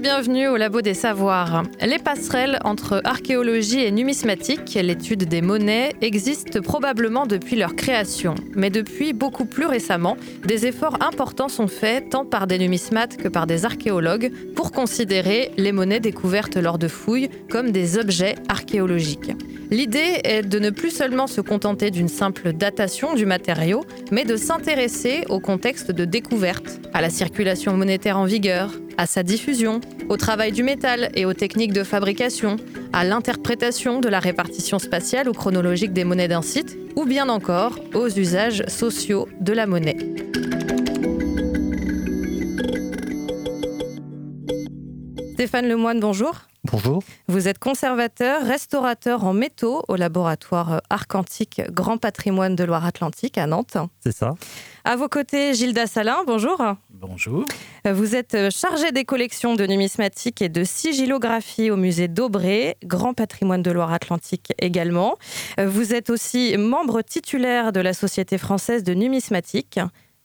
Bienvenue au Labo des Savoirs. Les passerelles entre archéologie et numismatique, l'étude des monnaies, existent probablement depuis leur création. Mais depuis beaucoup plus récemment, des efforts importants sont faits tant par des numismates que par des archéologues pour considérer les monnaies découvertes lors de fouilles comme des objets archéologiques. L'idée est de ne plus seulement se contenter d'une simple datation du matériau, mais de s'intéresser au contexte de découverte, à la circulation monétaire en vigueur, à sa diffusion, au travail du métal et aux techniques de fabrication, à l'interprétation de la répartition spatiale ou chronologique des monnaies d'un site, ou bien encore aux usages sociaux de la monnaie. Stéphane Lemoine, bonjour. Bonjour. Vous êtes conservateur, restaurateur en métaux au laboratoire Arc Antique Grand Patrimoine de Loire-Atlantique à Nantes. C'est ça. À vos côtés, Gilda Salin, bonjour. Bonjour. Vous êtes chargé des collections de numismatique et de sigillographie au musée d'Aubray, Grand Patrimoine de Loire-Atlantique également. Vous êtes aussi membre titulaire de la Société française de numismatique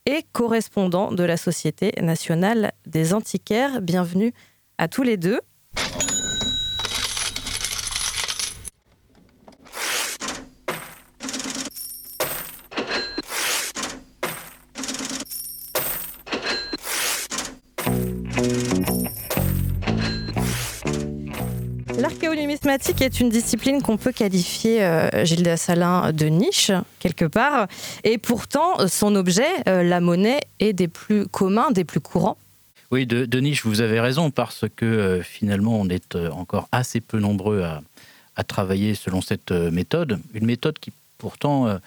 et correspondant de la Société nationale des antiquaires. Bienvenue à tous les deux. L'archéonumismatique est une discipline qu'on peut qualifier, euh, Gilles Salin, de niche, quelque part. Et pourtant, son objet, euh, la monnaie, est des plus communs, des plus courants. Oui, de, niche, vous avez raison, parce que euh, finalement, on est euh, encore assez peu nombreux à, à travailler selon cette méthode. Une méthode qui, pourtant,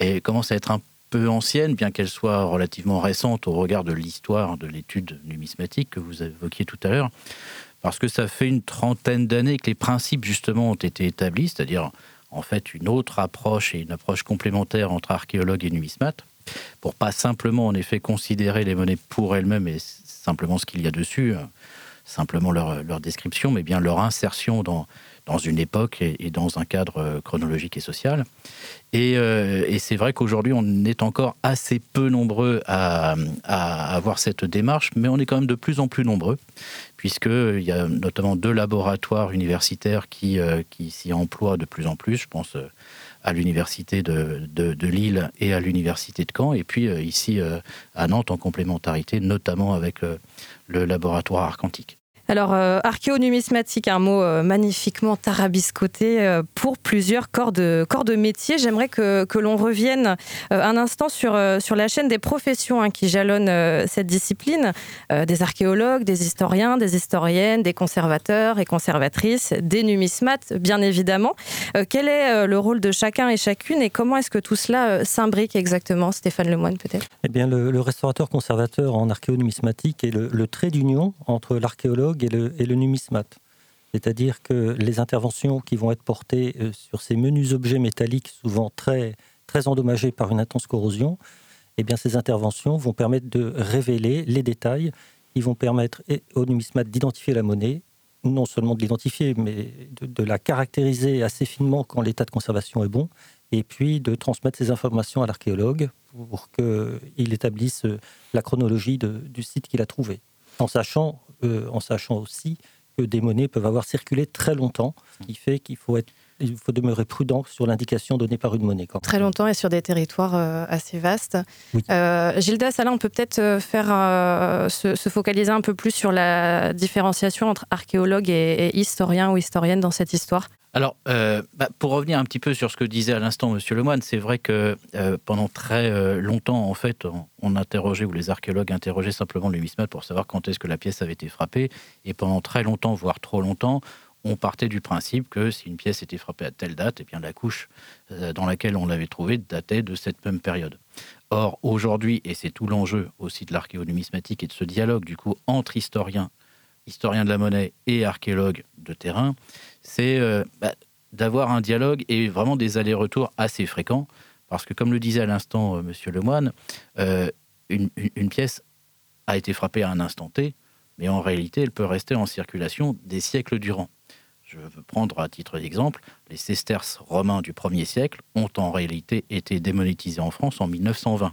est- commence à être un peu ancienne, bien qu'elle soit relativement récente au regard de l'histoire de l'étude numismatique que vous évoquiez tout à l'heure. Parce que ça fait une trentaine d'années que les principes, justement, ont été établis, c'est-à-dire, en fait, une autre approche et une approche complémentaire entre archéologues et numismates, pour pas simplement, en effet, considérer les monnaies pour elles-mêmes et simplement ce qu'il y a dessus, euh, simplement leur, leur description, mais bien leur insertion dans, dans une époque et, dans un cadre euh, chronologique et social. Et, euh, et c'est vrai qu'aujourd'hui, on est encore assez peu nombreux à, avoir cette démarche, mais on est quand même de plus en plus nombreux, puisqu'il y a notamment deux laboratoires universitaires qui, euh, s'y emploient de plus en plus. Je pense euh, à l'université de, de, Lille et à l'université de Caen, et puis euh, ici euh, à Nantes en complémentarité, notamment avec euh, le laboratoire Arcantique. Alors, euh, archéonumismatique, un mot euh, magnifiquement tarabiscoté euh, pour plusieurs corps de, corps métier. J'aimerais que, l'on revienne un instant sur, la chaîne des professions hein, qui jalonnent cette discipline. Des archéologues, des historiens, des historiennes, des conservateurs et conservatrices, des numismates, bien évidemment. Quel est le rôle de chacun et chacune et comment est-ce que tout cela s'imbrique exactement Stéphane Lemoine, peut-être? Eh bien, le, le restaurateur conservateur en archéonumismatique est le trait d'union entre l'archéologue et le, et numismate. C'est-à-dire que les interventions qui vont être portées euh, sur ces menus objets métalliques, souvent très, très endommagés par une intense corrosion, eh bien, ces interventions vont permettre de révéler les détails qui vont permettre et- au numismate d'identifier la monnaie, non seulement de l'identifier, mais de, la caractériser assez finement quand l'état de conservation est bon, et puis de transmettre ces informations à l'archéologue pour qu'il établisse euh, la chronologie du site qu'il a trouvé, en sachant, en sachant aussi que des monnaies peuvent avoir circulé très longtemps, ce qui fait qu'il faut, être, il faut demeurer prudent sur l'indication donnée par une monnaie. quand Très longtemps et sur des territoires euh, assez vastes. Oui. Euh, Gilda Salin, on peut peut-être euh, faire euh, se, se focaliser un peu plus sur la différenciation entre archéologue et, et historien ou historienne dans cette histoire? Alors, euh, bah, pour revenir un petit peu sur ce que disait à l'instant Monsieur Lemoine, c'est vrai que euh, pendant très euh, longtemps, en fait, on, interrogeait, ou les archéologues interrogeaient simplement le numismate pour savoir quand est-ce que la pièce avait été frappée. Et pendant très longtemps, voire trop longtemps, on partait du principe que si une pièce était frappée à telle date, eh bien la couche dans laquelle on l'avait trouvée datait de cette même période. Or, aujourd'hui, et c'est tout l'enjeu aussi de l'archéonumismatique et de ce dialogue du coup entre historiens, historiens de la monnaie et archéologues de terrain, c'est euh, bah, d'avoir un dialogue et vraiment des allers-retours assez fréquents Parce que, comme le disait à l'instant M. Lemoine, une, une, pièce a été frappée à un instant T, mais en réalité, elle peut rester en circulation des siècles durant. Je veux prendre à titre d'exemple, les sesterces romains du 1er siècle ont en réalité été démonétisés en France en 1920.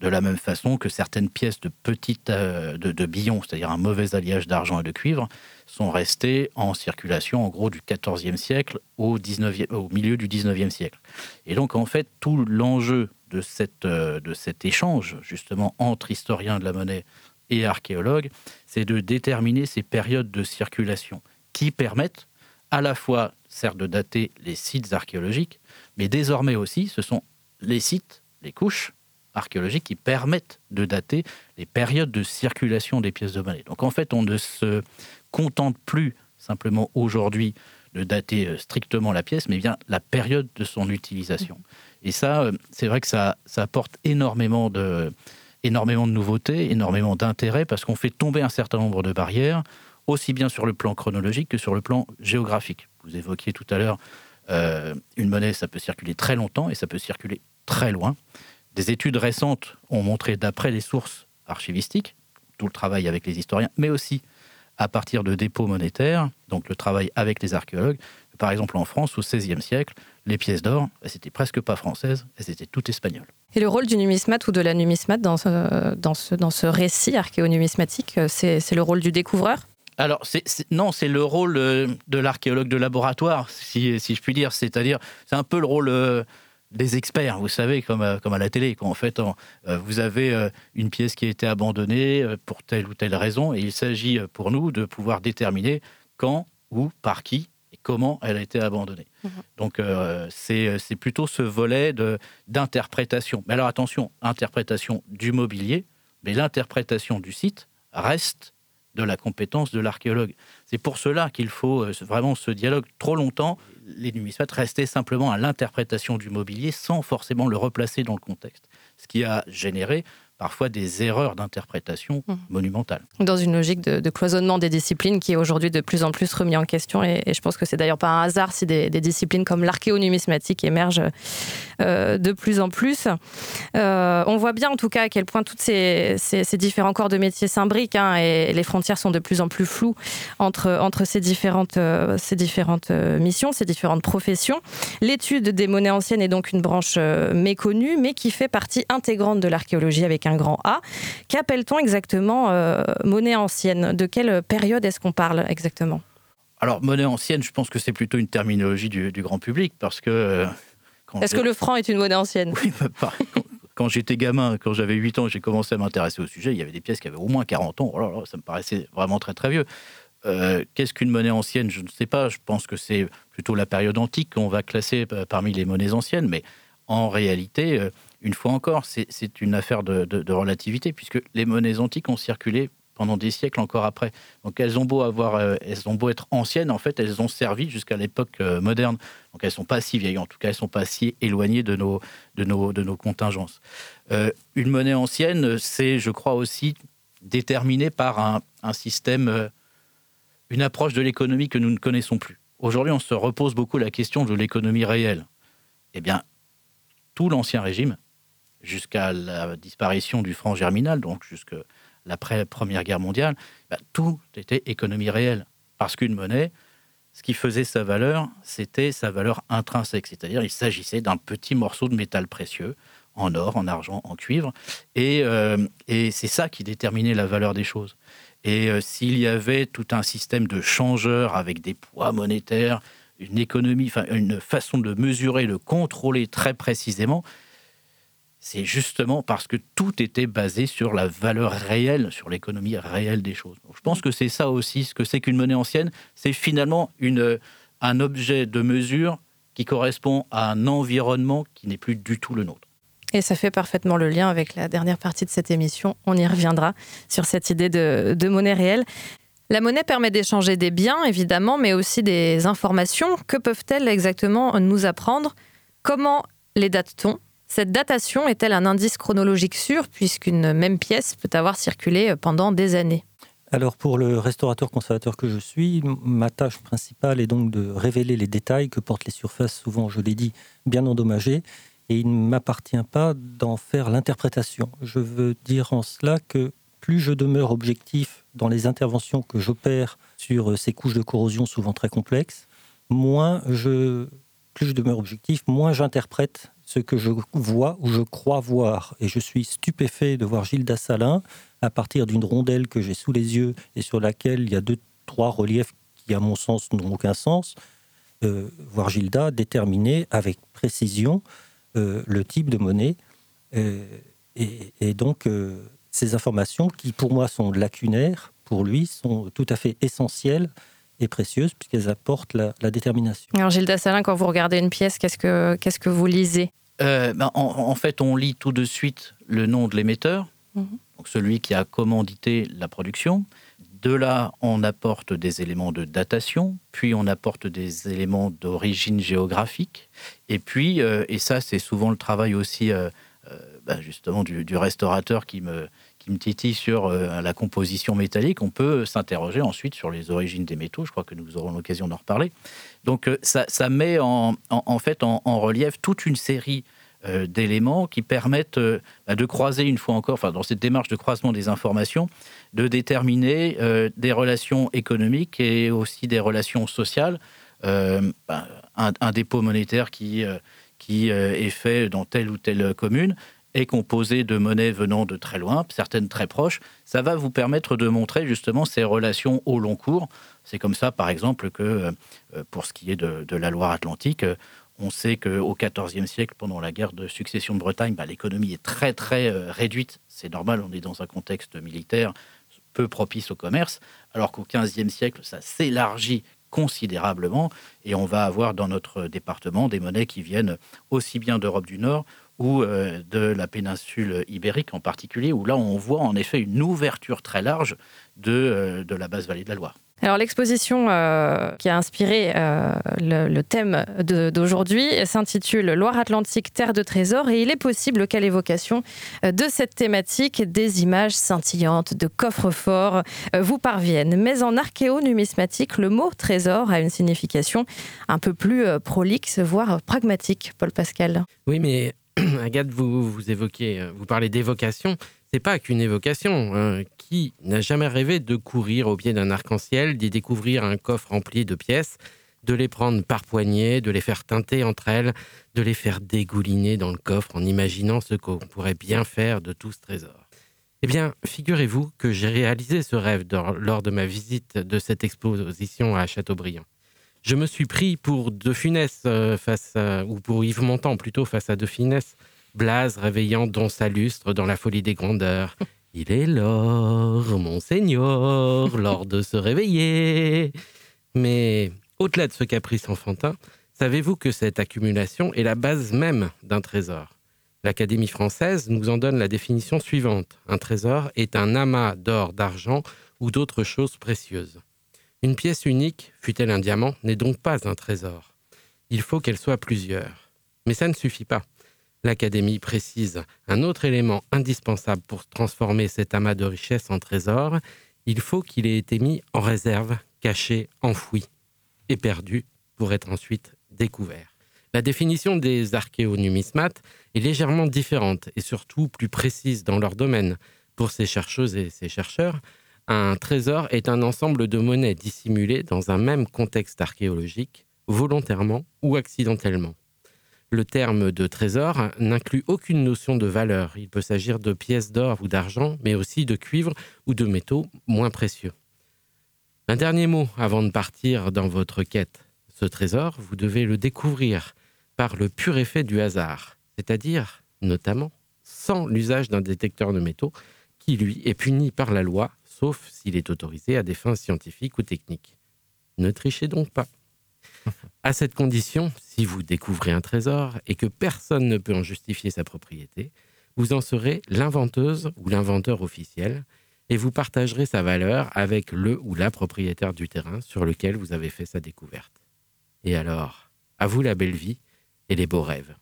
De la même façon que certaines pièces de petites euh, de, de c'est-à-dire un mauvais alliage d'argent et de cuivre, sont restées en circulation en gros du 14e siècle au, 19e, au milieu du 19e siècle. Et donc en fait, tout l'enjeu de, euh, de cet échange justement entre historiens de la monnaie et archéologues, c'est de déterminer ces périodes de circulation qui permettent à la fois, certes, de dater les sites archéologiques, mais désormais aussi, ce sont les sites, les couches archéologiques qui permettent de dater les périodes de circulation des pièces de monnaie. Donc en fait, on ne se contente plus simplement aujourd'hui de dater euh, strictement la pièce, mais bien la période de son utilisation. Et ça, euh, c'est vrai que ça, ça apporte énormément de, énormément de nouveautés, énormément d'intérêt, parce qu'on fait tomber un certain nombre de barrières aussi bien sur le plan chronologique que sur le plan géographique. Vous évoquiez tout à l'heure, euh, une monnaie, ça peut circuler très longtemps et ça peut circuler très loin. Des études récentes ont montré, d'après les sources archivistiques, tout le travail avec les historiens, mais aussi à partir de dépôts monétaires, donc le travail avec les archéologues. Par exemple, en France, au XVIe siècle, les pièces d'or, elles n'étaient presque pas françaises, elles étaient toutes espagnoles. Et le rôle du numismate ou de la numismate dans ce, dans ce, dans ce récit archéonumismatique, c'est le rôle du découvreur? Alors, non, c'est le rôle euh, de l'archéologue de laboratoire, si, je puis dire. C'est-à-dire, c'est un peu le rôle euh, des experts, vous savez, comme, à, comme à la télé. Quand en fait, euh, vous avez une pièce qui a été abandonnée pour telle ou telle raison, et il s'agit pour nous de pouvoir déterminer quand, où, par qui et comment elle a été abandonnée. Mmh. Donc, c'est plutôt ce volet d'interprétation. Mais alors, attention, interprétation du mobilier, mais l'interprétation du site reste de la compétence de l'archéologue. C'est pour cela qu'il faut euh, vraiment ce dialogue. Trop longtemps, les numismates restaient simplement à l'interprétation du mobilier sans forcément le replacer dans le contexte, ce qui a généré parfois des erreurs d'interprétation mmh. monumentales. Dans une logique de, cloisonnement des disciplines qui est aujourd'hui de plus en plus remis en question, et, je pense que c'est d'ailleurs pas un hasard si des, disciplines comme l'archéonumismatique émergent euh, de plus en plus. Euh, on voit bien en tout cas à quel point toutes ces, différents corps de métiers s'imbriquent hein, et les frontières sont de plus en plus floues entre, entre ces différentes, euh, ces différentes missions, ces différentes professions. L'étude des monnaies anciennes est donc une branche méconnue, mais qui fait partie intégrante de l'archéologie avec un un grand A. Qu'appelle-t-on exactement euh, monnaie ancienne? De quelle période est-ce qu'on parle exactement? Alors, monnaie ancienne, je pense que c'est plutôt une terminologie du, grand public parce que. Euh, est-ce que le franc est une monnaie ancienne? Oui, pas. quand j'étais gamin, quand j'avais 8 ans, j'ai commencé à m'intéresser au sujet. Il y avait des pièces qui avaient au moins 40 ans. Oh ça me paraissait vraiment très très vieux. Euh, qu'est-ce qu'une monnaie ancienne? Je ne sais pas. Je pense que c'est plutôt la période antique qu'on va classer parmi les monnaies anciennes. Mais en réalité, une fois encore, c'est une affaire de, relativité, puisque les monnaies antiques ont circulé pendant des siècles encore après. Donc elles ont beau avoir, euh, elles ont beau être anciennes, en fait, elles ont servi jusqu'à l'époque euh, moderne. Donc elles sont pas si vieilles, en tout cas, elles sont pas si éloignées de nos, de nos, de nos contingences. Euh, une monnaie ancienne, c'est, je crois aussi, déterminé par un, un système, une approche de l'économie que nous ne connaissons plus. Aujourd'hui, on se repose beaucoup la question de l'économie réelle. Eh bien, tout l'ancien régime jusqu'à la disparition du franc germinal, donc jusqu'à l'après-première guerre mondiale, bah, tout était économie réelle. Parce qu'une monnaie, ce qui faisait sa valeur, c'était sa valeur intrinsèque, c'est-à-dire il s'agissait d'un petit morceau de métal précieux, en or, en argent, en cuivre, et, euh, c'est ça qui déterminait la valeur des choses. Et euh, s'il y avait tout un système de changeurs avec des poids monétaires, une économie, une façon de mesurer, de contrôler très précisément, c'est justement parce que tout était basé sur la valeur réelle, sur l'économie réelle des choses. je pense que c'est ça aussi, ce que c'est qu'une monnaie ancienne, c'est finalement une, un objet de mesure qui correspond à un environnement qui n'est plus du tout le nôtre. Et ça fait parfaitement le lien avec la dernière partie de cette émission. On y reviendra sur cette idée de, de monnaie réelle. La monnaie permet d'échanger des biens, évidemment, mais aussi des informations. Que peuvent-elles exactement nous apprendre? Comment les date-t-on? Cette datation est-elle un indice chronologique sûr, puisqu'une même pièce peut avoir circulé pendant des années? Alors pour le restaurateur conservateur que je suis, ma tâche principale est donc de révéler les détails que portent les surfaces, souvent, je l'ai dit, bien endommagées, et il ne m'appartient pas d'en faire l'interprétation. Je veux dire en cela que plus je demeure objectif dans les interventions que j'opère sur ces couches de corrosion souvent très complexes, moins je, plus je demeure objectif, moins j'interprète ce que je vois ou je crois voir. Et je suis stupéfait de voir Gilles Dassalin à partir d'une rondelle que j'ai sous les yeux et sur laquelle il y a deux, trois reliefs qui, à mon sens, n'ont aucun sens, euh, voir Gilda déterminer avec précision euh, le type de monnaie. Euh, et, donc, ces informations qui, pour moi, sont lacunaires, pour lui, sont tout à fait essentielles et précieuses puisqu'elles apportent la, détermination. Alors Gilda Salin, quand vous regardez une pièce, qu'est-ce que, qu'est-ce que vous lisez? Ben, en, fait, on lit tout de suite le nom de l'émetteur, mhm. donc celui qui a commandité la production. De là, on apporte des éléments de datation, puis on apporte des éléments d'origine géographique. Et puis, euh, et ça, c'est souvent le travail aussi, euh, euh, bah, justement, du, restaurateur qui me, sur la composition métallique. On peut s'interroger ensuite sur les origines des métaux. Je crois que nous aurons l'occasion d'en reparler. Donc, ça, ça met en, fait en, relief toute une série euh, d'éléments qui permettent euh, bah, de croiser une fois encore, enfin dans cette démarche de croisement des informations, de déterminer euh, des relations économiques et aussi des relations sociales. Bah, un, dépôt monétaire qui est fait dans telle ou telle commune est composé de monnaies venant de très loin, certaines très proches, ça va vous permettre de montrer justement ces relations au long cours. C'est comme ça, par exemple, que pour ce qui est de, la Loire-Atlantique, on sait qu'au XIVe siècle, pendant la guerre de succession de Bretagne, bah, l'économie est très très euh, réduite. C'est normal, on est dans un contexte militaire peu propice au commerce, alors qu'au XVe siècle, ça s'élargit considérablement et on va avoir dans notre département des monnaies qui viennent aussi bien d'Europe du Nord ou euh, de la péninsule ibérique en particulier, où là on voit en effet une ouverture très large de, euh, de la basse vallée de la Loire. Alors l'exposition euh, qui a inspiré euh, le, thème d'aujourd'hui s'intitule Loire-Atlantique, terre de trésors et il est possible qu'à l'évocation de cette thématique, des images scintillantes de coffres-forts vous parviennent. Mais en archéo-numismatique, le mot trésor a une signification un peu plus prolixe, voire pragmatique, Paul Pascal. Oui, mais Agathe, vous, vous évoquez, vous parlez d'évocation c'est pas qu'une évocation. Hein. Qui n'a jamais rêvé de courir au pied d'un arc-en-ciel, d'y découvrir un coffre rempli de pièces, de les prendre par poignée, de les faire teinter entre elles, de les faire dégouliner dans le coffre en imaginant ce qu'on pourrait bien faire de tout ce trésor Eh bien, figurez-vous que j'ai réalisé ce rêve lors de ma visite de cette exposition à Châteaubriand. Je me suis pris pour De Funès euh, face ou pour Yves Montand plutôt face à De Funès Blaze réveillant Don Salustre dans la folie des grandeurs. Il est l'or, monseigneur, l'or de se réveiller. Mais au-delà de ce caprice enfantin, savez-vous que cette accumulation est la base même d'un trésor? L'Académie française nous en donne la définition suivante. Un trésor est un amas d'or, d'argent ou d'autres choses précieuses. Une pièce unique, fût-elle un diamant, n'est donc pas un trésor. Il faut qu'elle soit plusieurs. Mais ça ne suffit pas. L'Académie précise un autre élément indispensable pour transformer cet amas de richesses en trésor. Il faut qu'il ait été mis en réserve, caché, enfoui et perdu pour être ensuite découvert. La définition des archéonumismates est légèrement différente et surtout plus précise dans leur domaine. Pour ces chercheuses et ces chercheurs, un trésor est un ensemble de monnaies dissimulées dans un même contexte archéologique, volontairement ou accidentellement. Le terme de trésor n'inclut aucune notion de valeur. Il peut s'agir de pièces d'or ou d'argent, mais aussi de cuivre ou de métaux moins précieux. Un dernier mot avant de partir dans votre quête. Ce trésor, vous devez le découvrir par le pur effet du hasard, c'est-à-dire, notamment, sans l'usage d'un détecteur de métaux, qui, lui, est puni par la loi, sauf s'il est autorisé à des fins scientifiques ou techniques. Ne trichez donc pas. À cette condition, si vous découvrez un trésor et que personne ne peut en justifier sa propriété, vous en serez l'inventeuse ou l'inventeur officiel et vous partagerez sa valeur avec le ou la propriétaire du terrain sur lequel vous avez fait sa découverte. Et alors, à vous la belle vie et les beaux rêves.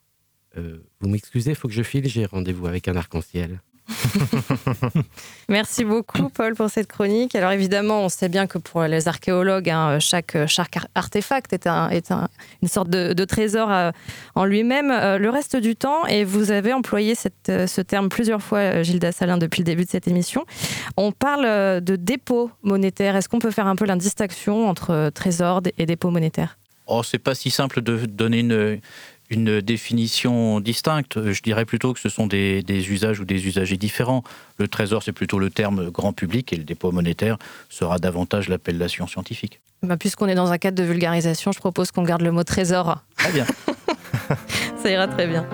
Euh, vous m'excusez, faut que je file, j'ai rendez-vous avec un arc-en-ciel. Merci beaucoup, Paul, pour cette chronique. Alors évidemment, on sait bien que pour les archéologues, hein, chaque, artefact est, un, est un, une sorte de, trésor euh, en lui-même. Euh, le reste du temps, et vous avez employé euh, ce terme plusieurs fois, Gilda Salin, depuis le début de cette émission, on parle de dépôt monétaire. Est-ce qu'on peut faire un peu la distinction entre trésor et dépôt monétaire Oh, c'est pas si simple de donner une, une définition distincte. Je dirais plutôt que ce sont des, usages ou des usagers différents. Le trésor, c'est plutôt le terme grand public et le dépôt monétaire sera davantage l'appellation scientifique. Bah, Puisqu'on est dans un cadre de vulgarisation, je propose qu'on garde le mot trésor. Très bien. Ça ira très bien.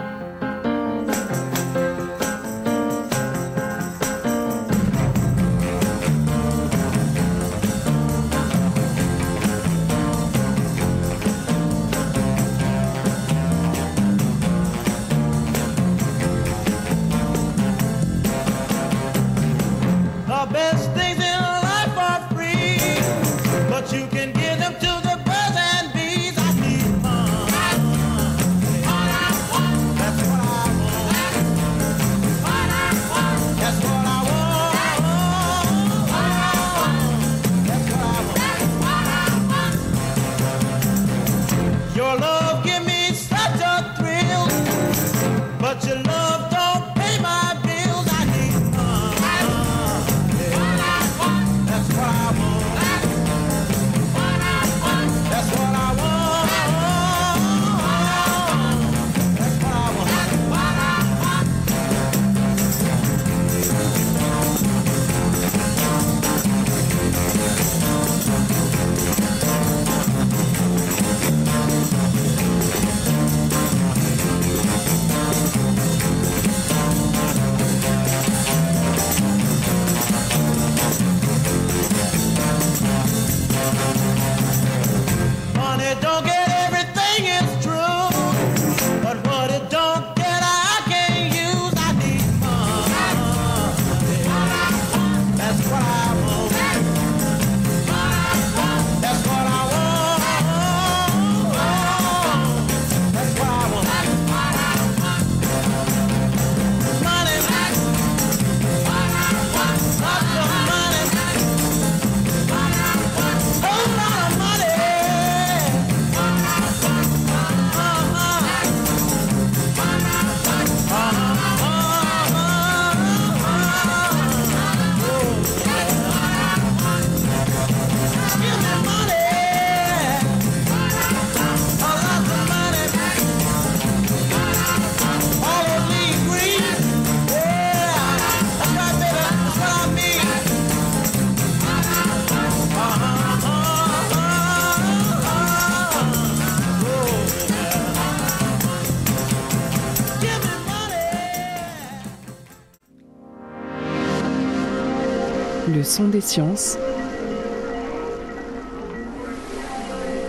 Son des sciences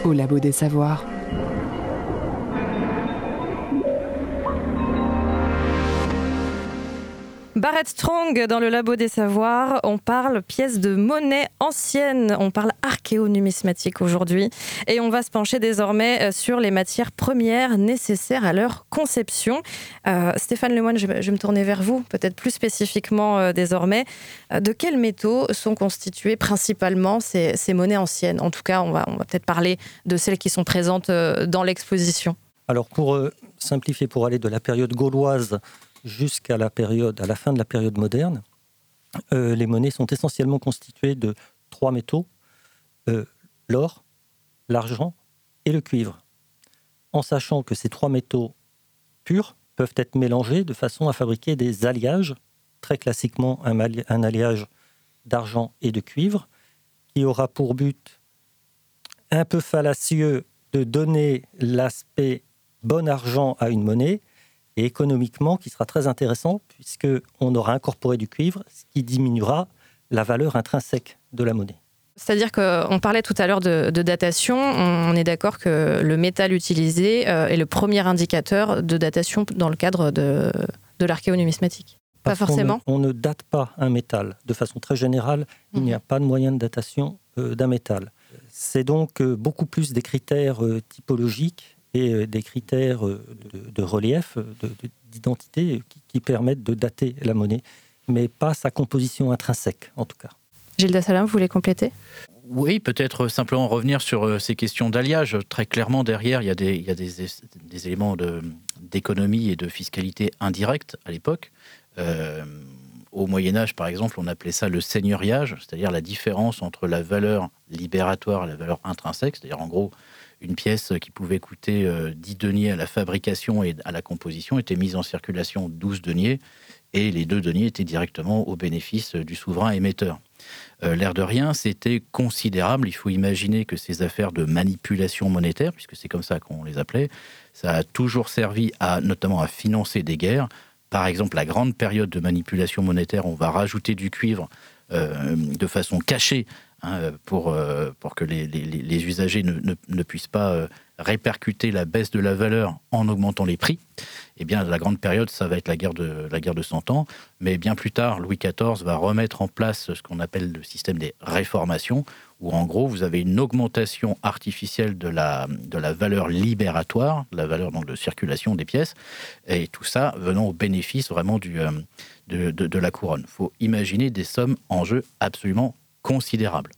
au labo des savoirs. Barrett Strong dans le Labo des Savoirs. On parle pièces de monnaie ancienne. On parle archéonumismatique aujourd'hui. Et on va se pencher désormais euh, sur les matières premières nécessaires à leur conception. Euh, Stéphane Lemoine, je, vais me tourner vers vous, peut-être plus spécifiquement euh, désormais. de quels métaux sont constituées principalement ces, monnaies anciennes? En tout cas, on va, on va peut-être parler de celles qui sont présentes dans l'exposition. Alors pour simplifier, pour aller de la période gauloise jusqu'à la à la fin de la période moderne, euh, les monnaies sont essentiellement constituées de trois métaux euh, l'or, l'argent et le cuivre. En sachant que ces trois métaux purs peuvent être mélangés de façon à fabriquer des alliages, très classiquement un alliage d'argent et de cuivre, qui aura pour but un peu fallacieux de donner l'aspect bon argent à une monnaie, et économiquement qui sera très intéressant puisqu'on aura incorporé du cuivre, ce qui diminuera la valeur intrinsèque de la monnaie. C'est-à-dire qu'on parlait tout à l'heure de, datation, on est d'accord que le métal utilisé euh, est le premier indicateur de datation dans le cadre de, de l'archéonumismatique. Pas forcément on ne, date pas un métal. De façon très générale, il n'y a mhm. pas de moyen de datation euh, d'un métal. C'est donc euh, beaucoup plus des critères typologiques euh, des critères euh, de, relief, d'identité qui, permettent de dater la monnaie. mais pas sa composition intrinsèque en tout cas. Gilles Dassalin, vous voulez compléter? Oui, peut-être simplement revenir sur ces questions d'alliage. Très clairement, derrière, il y a des, il y a des, des éléments d'économie et de fiscalité indirecte à l'époque. Euh, au Moyen Âge, par exemple, on appelait ça le seigneuriage, c'est-à-dire la différence entre la valeur libératoire et la valeur intrinsèque, c'est-à-dire en gros une pièce qui pouvait coûter 10 euh, deniers à la fabrication et à la composition était mise en circulation 12 deniers et les deux deniers étaient directement au bénéfice du souverain émetteur. Euh, l'air de rien, c'était considérable. Il faut imaginer que ces affaires de manipulation monétaire, puisque c'est comme ça qu'on les appelait, ça a toujours servi à, notamment à financer des guerres, par exemple, la grande période de manipulation monétaire, on va rajouter du cuivre euh, de façon cachée hein, pour, euh, pour que les, usagers ne, puissent pas euh, répercuter la baisse de la valeur en augmentant les prix. Eh bien, la grande période, ça va être la guerre de, la guerre de 100 ans. Mais bien plus tard, Louis XIV va remettre en place ce qu'on appelle le système des réformations, où en gros, vous avez une augmentation artificielle de la, de la valeur libératoire, la valeur donc, de circulation des pièces, et tout ça venant au bénéfice vraiment euh, de, de, la couronne. Il faut imaginer des sommes en jeu absolument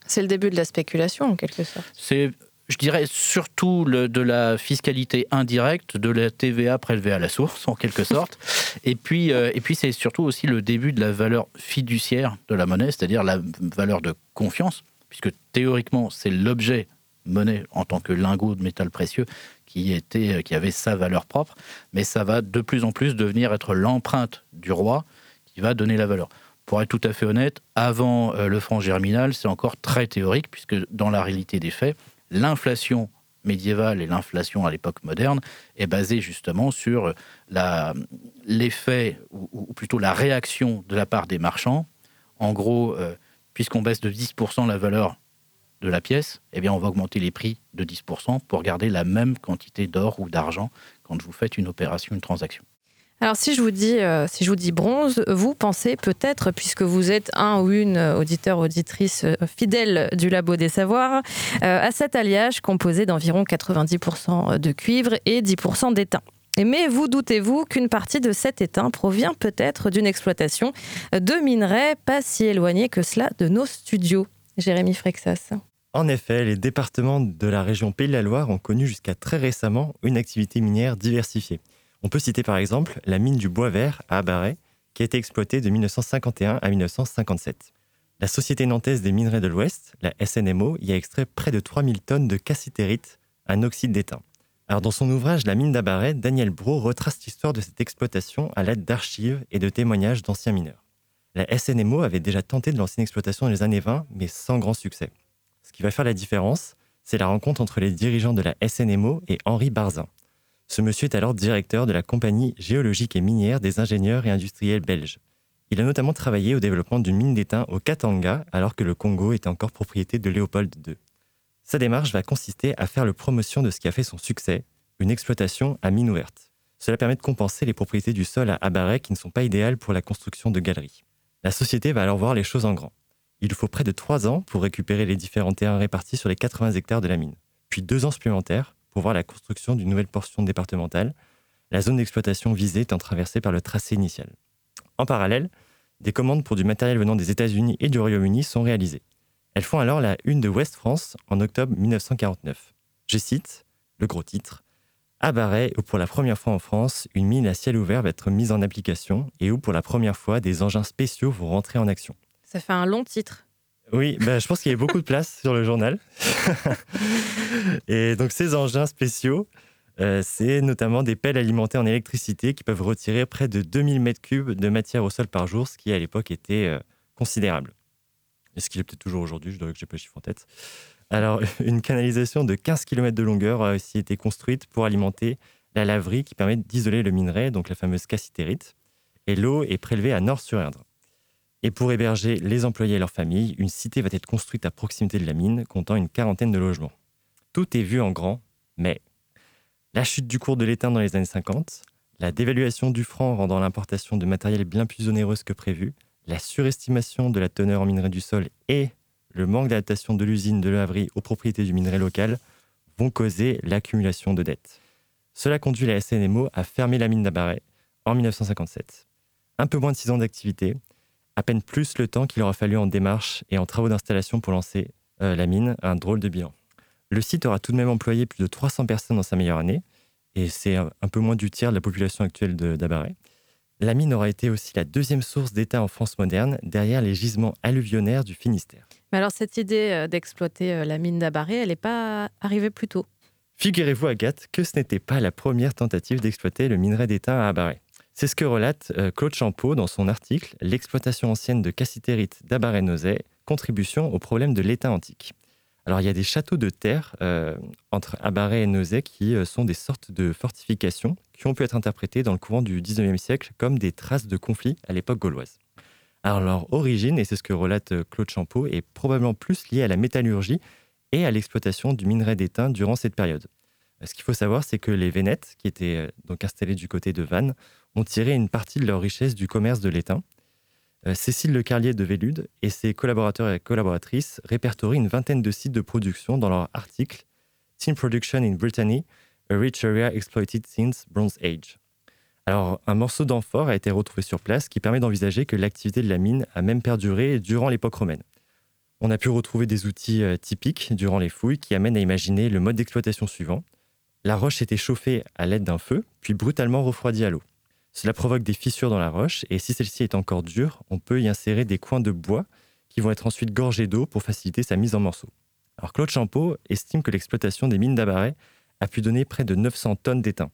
C'est le début de la spéculation, en quelque sorte. C'est je dirais surtout le, de la fiscalité indirecte, de la TVA prélevée à la source, en quelque sorte. Et puis, euh, et puis c'est surtout aussi le début de la valeur fiduciaire de la monnaie, c'est-à-dire la valeur de confiance puisque théoriquement, c'est l'objet monnaie en tant que lingot de métal précieux qui, était, qui avait sa valeur propre, mais ça va de plus en plus devenir être l'empreinte du roi qui va donner la valeur. Pour être tout à fait honnête, avant euh, le franc germinal, c'est encore très théorique, puisque dans la réalité des faits, l'inflation médiévale et l'inflation à l'époque moderne est basée justement sur l'effet, ou, plutôt la réaction de la part des marchands. En gros, euh, puisqu'on baisse de 10% la valeur de la pièce, eh on va augmenter les prix de 10% pour garder la même quantité d'or ou d'argent quand vous faites une opération, une transaction. Alors si je vous dis, euh, si je vous dis bronze, vous pensez peut-être, puisque vous êtes un ou une auditeur auditrice euh, fidèle du Labo des Savoirs, euh, à cet alliage composé d'environ 90% de cuivre et 10% d'étain. Mais vous doutez-vous qu'une partie de cet étain provient peut-être d'une exploitation de minerais pas si éloignée que cela de nos studios Jérémy Frexas. En effet, les départements de la région Pays de la Loire ont connu jusqu'à très récemment une activité minière diversifiée. On peut citer par exemple la mine du bois vert à Abaret, qui a été exploitée de 1951 à 1957. La Société nantaise des minerais de l'Ouest, la SNMO, y a extrait près de 3000 tonnes de cassitérite, un oxyde d'étain. Alors dans son ouvrage La mine d'Abaret, Daniel Bro retrace l'histoire de cette exploitation à l'aide d'archives et de témoignages d'anciens mineurs. La SNMO avait déjà tenté de lancer une exploitation dans les années 20, mais sans grand succès. Ce qui va faire la différence, c'est la rencontre entre les dirigeants de la SNMO et Henri Barzin. Ce monsieur est alors directeur de la compagnie géologique et minière des ingénieurs et industriels belges. Il a notamment travaillé au développement d'une mine d'étain au Katanga, alors que le Congo était encore propriété de Léopold II. Sa démarche va consister à faire le promotion de ce qui a fait son succès, une exploitation à mine ouverte. Cela permet de compenser les propriétés du sol à Abaret qui ne sont pas idéales pour la construction de galeries. La société va alors voir les choses en grand. Il faut près de trois ans pour récupérer les différents terrains répartis sur les 80 hectares de la mine, puis deux ans supplémentaires pour voir la construction d'une nouvelle portion départementale, la zone d'exploitation visée étant traversée par le tracé initial. En parallèle, des commandes pour du matériel venant des États-Unis et du Royaume-Uni sont réalisées. Elles font alors la une de West France en octobre 1949. Je cite le gros titre à Barret, où pour la première fois en France, une mine à ciel ouvert va être mise en application et où pour la première fois, des engins spéciaux vont rentrer en action. Ça fait un long titre. Oui, bah, je pense qu'il y a beaucoup de place sur le journal. et donc ces engins spéciaux, euh, c'est notamment des pelles alimentées en électricité qui peuvent retirer près de 2000 m3 de matière au sol par jour, ce qui à l'époque était euh, considérable ce qu'il est peut-être toujours aujourd'hui, je dois que j'ai pas le chiffre en tête. Alors, une canalisation de 15 km de longueur a aussi été construite pour alimenter la laverie qui permet d'isoler le minerai, donc la fameuse cassitérite. Et l'eau est prélevée à Nord-sur-Indre. Et pour héberger les employés et leurs familles, une cité va être construite à proximité de la mine, comptant une quarantaine de logements. Tout est vu en grand, mais la chute du cours de l'étain dans les années 50, la dévaluation du franc rendant l'importation de matériel bien plus onéreuse que prévu, la surestimation de la teneur en minerai du sol et le manque d'adaptation de l'usine de Le aux propriétés du minerai local vont causer l'accumulation de dettes. Cela conduit la SNMO à fermer la mine d'Abaret en 1957. Un peu moins de six ans d'activité, À peine plus le temps qu'il aura fallu en démarche et en travaux d'installation pour lancer la mine, un drôle de bilan. Le site aura tout de même employé plus de 300 personnes dans sa meilleure année, et c'est un peu moins du tiers de la population actuelle d'Abaret. La mine aura été aussi la deuxième source d'État en France moderne, derrière les gisements alluvionnaires du Finistère. Mais alors cette idée euh, d'exploiter euh, la mine d'Abaret, elle n'est pas arrivée plus tôt Figurez-vous, Agathe, que ce n'était pas la première tentative d'exploiter le minerai d'État à Abaret. C'est ce que relate euh, Claude Champeau dans son article L'exploitation ancienne de cassitérite d'Abaret-Nozay, contribution au problème de l'État antique. Alors il y a des châteaux de terre entre Abaret et Nozay qui sont des sortes de fortifications qui ont pu être interprétés dans le courant du 19e siècle comme des traces de conflits à l'époque gauloise. Alors leur origine, et c'est ce que relate euh, Claude Champeau, est probablement plus liée à la métallurgie et à l'exploitation du minerai d'étain durant cette période. Ce qu'il faut savoir, c'est que les Vénètes, qui étaient euh, donc installés du côté de Vannes, ont tiré une partie de leur richesse du commerce de l'étain. Euh, Cécile Le Carlier de Vélude et ses collaborateurs et collaboratrices répertorient une vingtaine de sites de production dans leur article Tin Production in Brittany, a Rich Area Exploited Since Bronze Age. Alors, un morceau d'amphore a été retrouvé sur place qui permet d'envisager que l'activité de la mine a même perduré durant l'époque romaine. On a pu retrouver des outils euh, typiques durant les fouilles qui amènent à imaginer le mode d'exploitation suivant. La roche était chauffée à l'aide d'un feu, puis brutalement refroidie à l'eau. Cela provoque des fissures dans la roche, et si celle-ci est encore dure, on peut y insérer des coins de bois qui vont être ensuite gorgés d'eau pour faciliter sa mise en morceaux. Claude Champeau estime que l'exploitation des mines d'Abaret a pu donner près de 900 tonnes d'étain.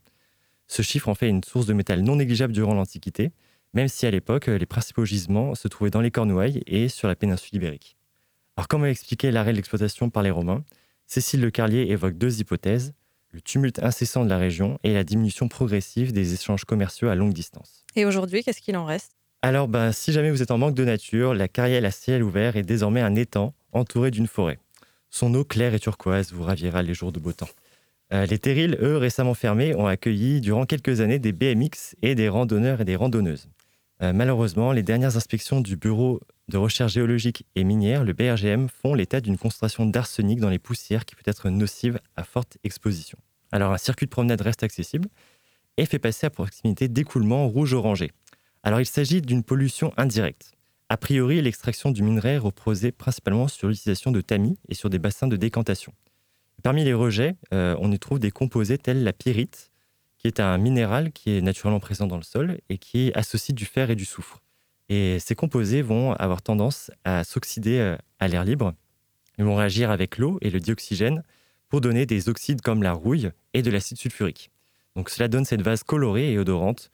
Ce chiffre en fait une source de métal non négligeable durant l'Antiquité, même si à l'époque, les principaux gisements se trouvaient dans les Cornouailles et sur la péninsule ibérique. Alors, comment expliquer l'arrêt de l'exploitation par les Romains? Cécile Le Carlier évoque deux hypothèses le tumulte incessant de la région et la diminution progressive des échanges commerciaux à longue distance. Et aujourd'hui, qu'est-ce qu'il en reste? Alors, ben, si jamais vous êtes en manque de nature, la carrière à ciel ouvert est désormais un étang entouré d'une forêt. Son eau claire et turquoise vous ravira les jours de beau temps. Euh, les terrils, eux, récemment fermés, ont accueilli durant quelques années des BMX et des randonneurs et des randonneuses. Euh, malheureusement, les dernières inspections du Bureau de recherche géologique et minière, le BRGM, font l'état d'une concentration d'arsenic dans les poussières qui peut être nocive à forte exposition. Alors un circuit de promenade reste accessible et fait passer à proximité d'écoulements rouge-orangé. Alors il s'agit d'une pollution indirecte. A priori, l'extraction du minerai reposait principalement sur l'utilisation de tamis et sur des bassins de décantation. Parmi les rejets, euh, on y trouve des composés tels la pyrite, qui est un minéral qui est naturellement présent dans le sol et qui associe du fer et du soufre. Et ces composés vont avoir tendance à s'oxyder euh, à l'air libre. Ils vont réagir avec l'eau et le dioxygène pour donner des oxydes comme la rouille et de l'acide sulfurique. Donc cela donne cette vase colorée et odorante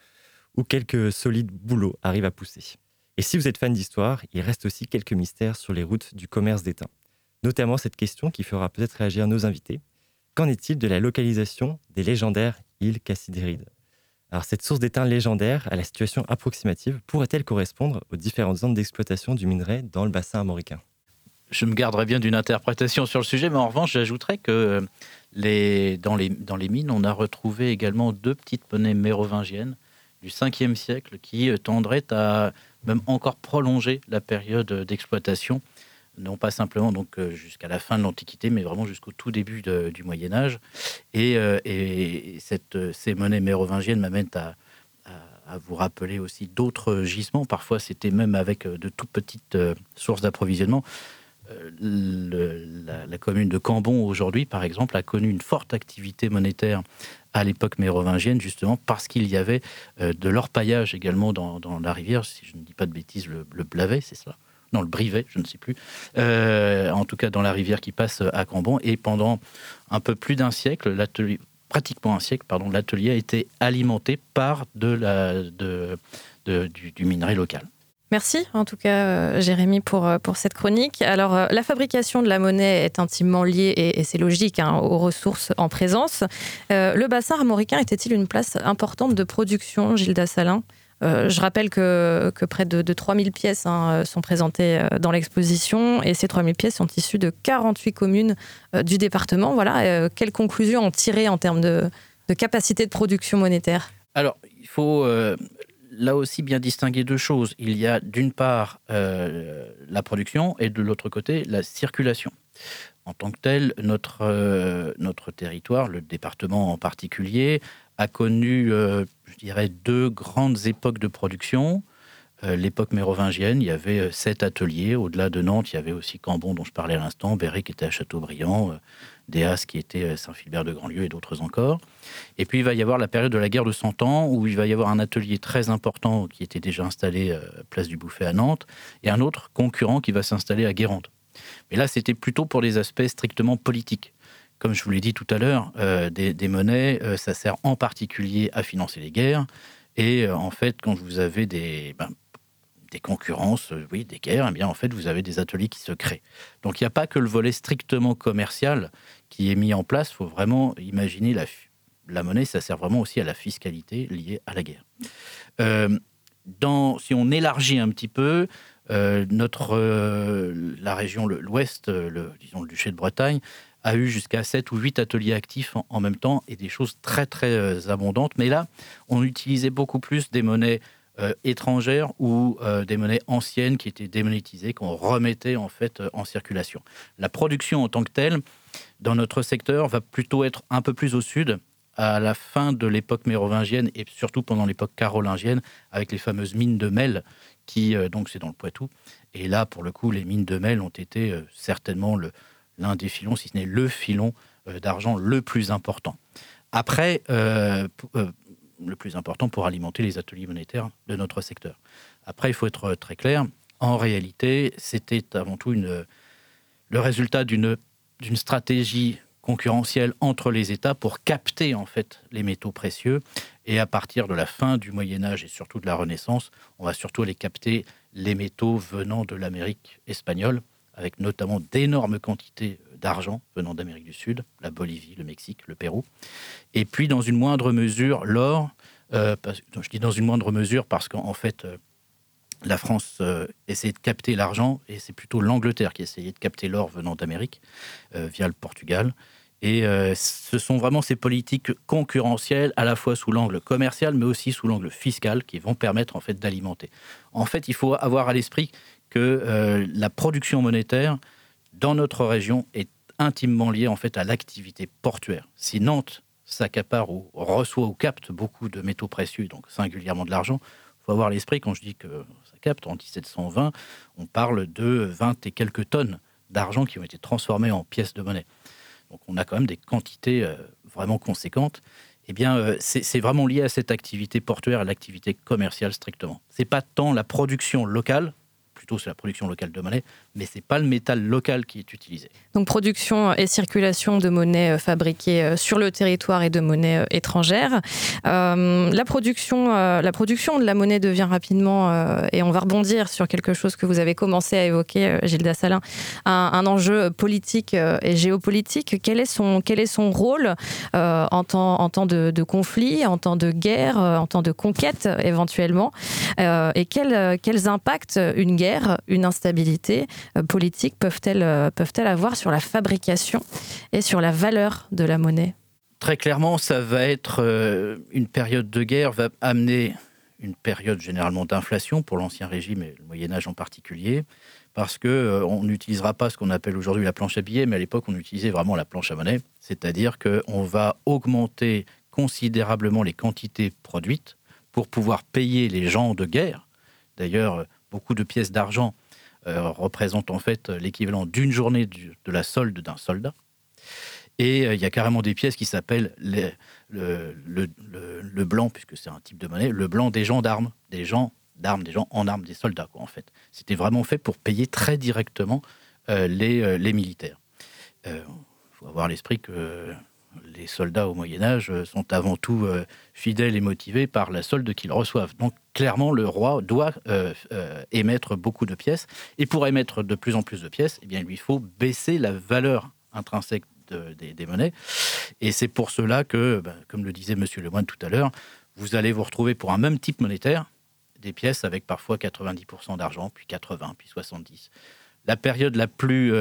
où quelques solides bouleaux arrivent à pousser. Et si vous êtes fan d'histoire, il reste aussi quelques mystères sur les routes du commerce d'étain notamment cette question qui fera peut-être réagir nos invités. Qu'en est-il de la localisation des légendaires îles Cassidérides Alors cette source d'étain légendaire à la situation approximative pourrait-elle correspondre aux différentes zones d'exploitation du minerai dans le bassin américain je me garderai bien d'une interprétation sur le sujet, mais en revanche, j'ajouterais que euh, les, dans, les, mines, on a retrouvé également deux petites monnaies mérovingiennes du 5e siècle qui euh, tendraient à même encore prolonger la période d'exploitation non pas simplement donc euh, jusqu'à la fin de l'Antiquité, mais vraiment jusqu'au tout début du Moyen Âge. Et, euh, cette, euh, ces monnaies mérovingiennes m'amènent à, vous rappeler aussi d'autres gisements. Parfois, c'était même avec de toutes petites sources d'approvisionnement. la, commune de Cambon aujourd'hui, par exemple, a connu une forte activité monétaire à l'époque mérovingienne, justement parce qu'il y avait de l'orpaillage également dans, la rivière, si je ne dis pas de bêtises, le, le Blavet, c'est ça dans le Brivet, je ne sais plus, euh, en tout cas dans la rivière qui passe à Cambon. Et pendant un peu plus d'un siècle, l'atelier, pratiquement un siècle, pardon, l'atelier a été alimenté par de la, de, du, minerai local. Merci en tout cas euh, Jérémy pour, euh, pour cette chronique. Alors la fabrication de la monnaie est intimement liée, et, c'est logique, hein, aux ressources en présence. le bassin armoricain était-il une place importante de production, Gilda Salin euh, je rappelle que, près de, 3000 pièces hein, sont présentées euh, dans l'exposition et ces 3000 pièces sont issues de 48 communes euh, du département. Voilà, quelles conclusions en tirer en termes de, capacité de production monétaire? Alors, il faut là aussi bien distinguer deux choses. Il y a d'une part la production et de l'autre côté la circulation. En tant que tel, notre territoire, le département en particulier, a connu, euh, je dirais, deux grandes époques de production. l'époque mérovingienne, il y avait sept ateliers. Au-delà de Nantes, il y avait aussi Cambon, dont je parlais à l'instant, Berry qui était à Châteaubriand, Déas qui était Saint-Philbert de Grandlieu et d'autres encore. Et puis il va y avoir la période de la guerre de Cent Ans, où il va y avoir un atelier très important qui était déjà installé place du Bouffet à Nantes, et un autre concurrent qui va s'installer à Guérande. Mais là, c'était plutôt pour des aspects strictement politiques. Comme je vous l'ai dit tout à l'heure, euh, des, monnaies, euh, ça sert en particulier à financer les guerres. Et euh, en fait, quand vous avez des, ben, des concurrences, oui, des guerres, eh bien, en fait, vous avez des ateliers qui se créent. Donc, il n'y a pas que le volet strictement commercial qui est mis en place. Il faut vraiment imaginer la, la monnaie, ça sert vraiment aussi à la fiscalité liée à la guerre. dans, si on élargit un petit peu, notre, la région, l'ouest, le, disons le duché de Bretagne, a eu jusqu'à 7 ou 8 ateliers actifs en, même temps et des choses très très abondantes. Mais là, on utilisait beaucoup plus des monnaies étrangères ou des monnaies anciennes qui étaient démonétisées, qu'on remettait en fait en circulation. La production en tant que telle, dans notre secteur, va plutôt être un peu plus au sud, à la fin de l'époque mérovingienne et surtout pendant l'époque carolingienne, avec les fameuses mines de Mel qui, euh, donc c'est dans le Poitou. Et là, pour le coup, les mines de Mel ont été euh, certainement l'un des filons, si ce n'est le filon euh, d'argent le plus important. Après, le plus important pour alimenter les ateliers monétaires de notre secteur. Après, il faut être très clair, en réalité, c'était avant tout une, le résultat d'une stratégie concurrentielle entre les États pour capter en fait les métaux précieux. Et à partir de la fin du Moyen Âge et surtout de la Renaissance, on va surtout aller capter les métaux venant de l'Amérique espagnole, avec notamment d'énormes quantités d'argent venant d'Amérique du Sud, la Bolivie, le Mexique, le Pérou. Et puis dans une moindre mesure, l'or. Euh, je dis dans une moindre mesure parce qu'en fait, euh, la France euh, essayait de capter l'argent et c'est plutôt l'Angleterre qui essayait de capter l'or venant d'Amérique via le Portugal. Et euh, ce sont vraiment ces politiques concurrentielles, à la fois sous l'angle commercial, mais aussi sous l'angle fiscal, qui vont permettre en fait d'alimenter. En fait, il faut avoir à l'esprit que euh, la production monétaire dans notre région est intimement liée en fait à l'activité portuaire. Si Nantes s'accapare ou reçoit ou capte beaucoup de métaux précieux, donc singulièrement de l'argent, il faut avoir l'esprit quand je dis que ça capte en 1720, on parle de 20 et quelques tonnes d'argent qui ont été transformées en pièces de monnaie donc on a quand même des quantités euh, vraiment conséquentes, eh bien, euh, c'est vraiment lié à cette activité portuaire, à l'activité commerciale strictement. Ce n'est pas tant la production locale, plutôt c'est la production locale de monnaie, mais c'est pas le métal local qui est utilisé. Donc production et circulation de monnaie euh, fabriquée euh, sur le territoire et de monnaie euh, étrangère. la, production, la production de la monnaie devient rapidement, et on va rebondir sur quelque chose que vous avez commencé à évoquer, Gilles Dassalin, un, enjeu politique et géopolitique. Quel est son, quel est son rôle en temps, en temps de, conflit, en temps de guerre, en temps de conquête éventuellement Et quels, quels impacts une guerre, une instabilité euh, politiques peuvent-elles euh, peuvent avoir sur la fabrication et sur la valeur de la monnaie? Très clairement, ça va être euh, une période de guerre, va amener une période généralement d'inflation pour l'Ancien Régime et le Moyen Âge en particulier, parce que on n'utilisera pas ce qu'on appelle aujourd'hui la planche à billets, mais à l'époque on utilisait vraiment la planche à monnaie, c'est-à-dire qu'on va augmenter considérablement les quantités produites pour pouvoir payer les gens de guerre. D'ailleurs, beaucoup de pièces d'argent euh, représente en fait l'équivalent d'une journée de la solde d'un soldat. Et euh, il y a carrément des pièces qui s'appellent le, blanc, puisque c'est un type de monnaie, le blanc des gens d'armes, des gens d'armes, des gens en armes, des soldats, en fait. C'était vraiment fait pour payer très directement euh, les, les, militaires. Il faut avoir l'esprit que les soldats au Moyen Âge euh, sont avant tout euh, fidèles et motivés par la solde qu'ils reçoivent. Donc clairement, le roi doit euh, émettre beaucoup de pièces. Et pour émettre de plus en plus de pièces, eh bien, il lui faut baisser la valeur intrinsèque des, monnaies. Et c'est pour cela que, ben, comme le disait M. Lemoine tout à l'heure, vous allez vous retrouver pour un même type monétaire des pièces avec parfois 90% d'argent, puis 80, puis 70. La période la plus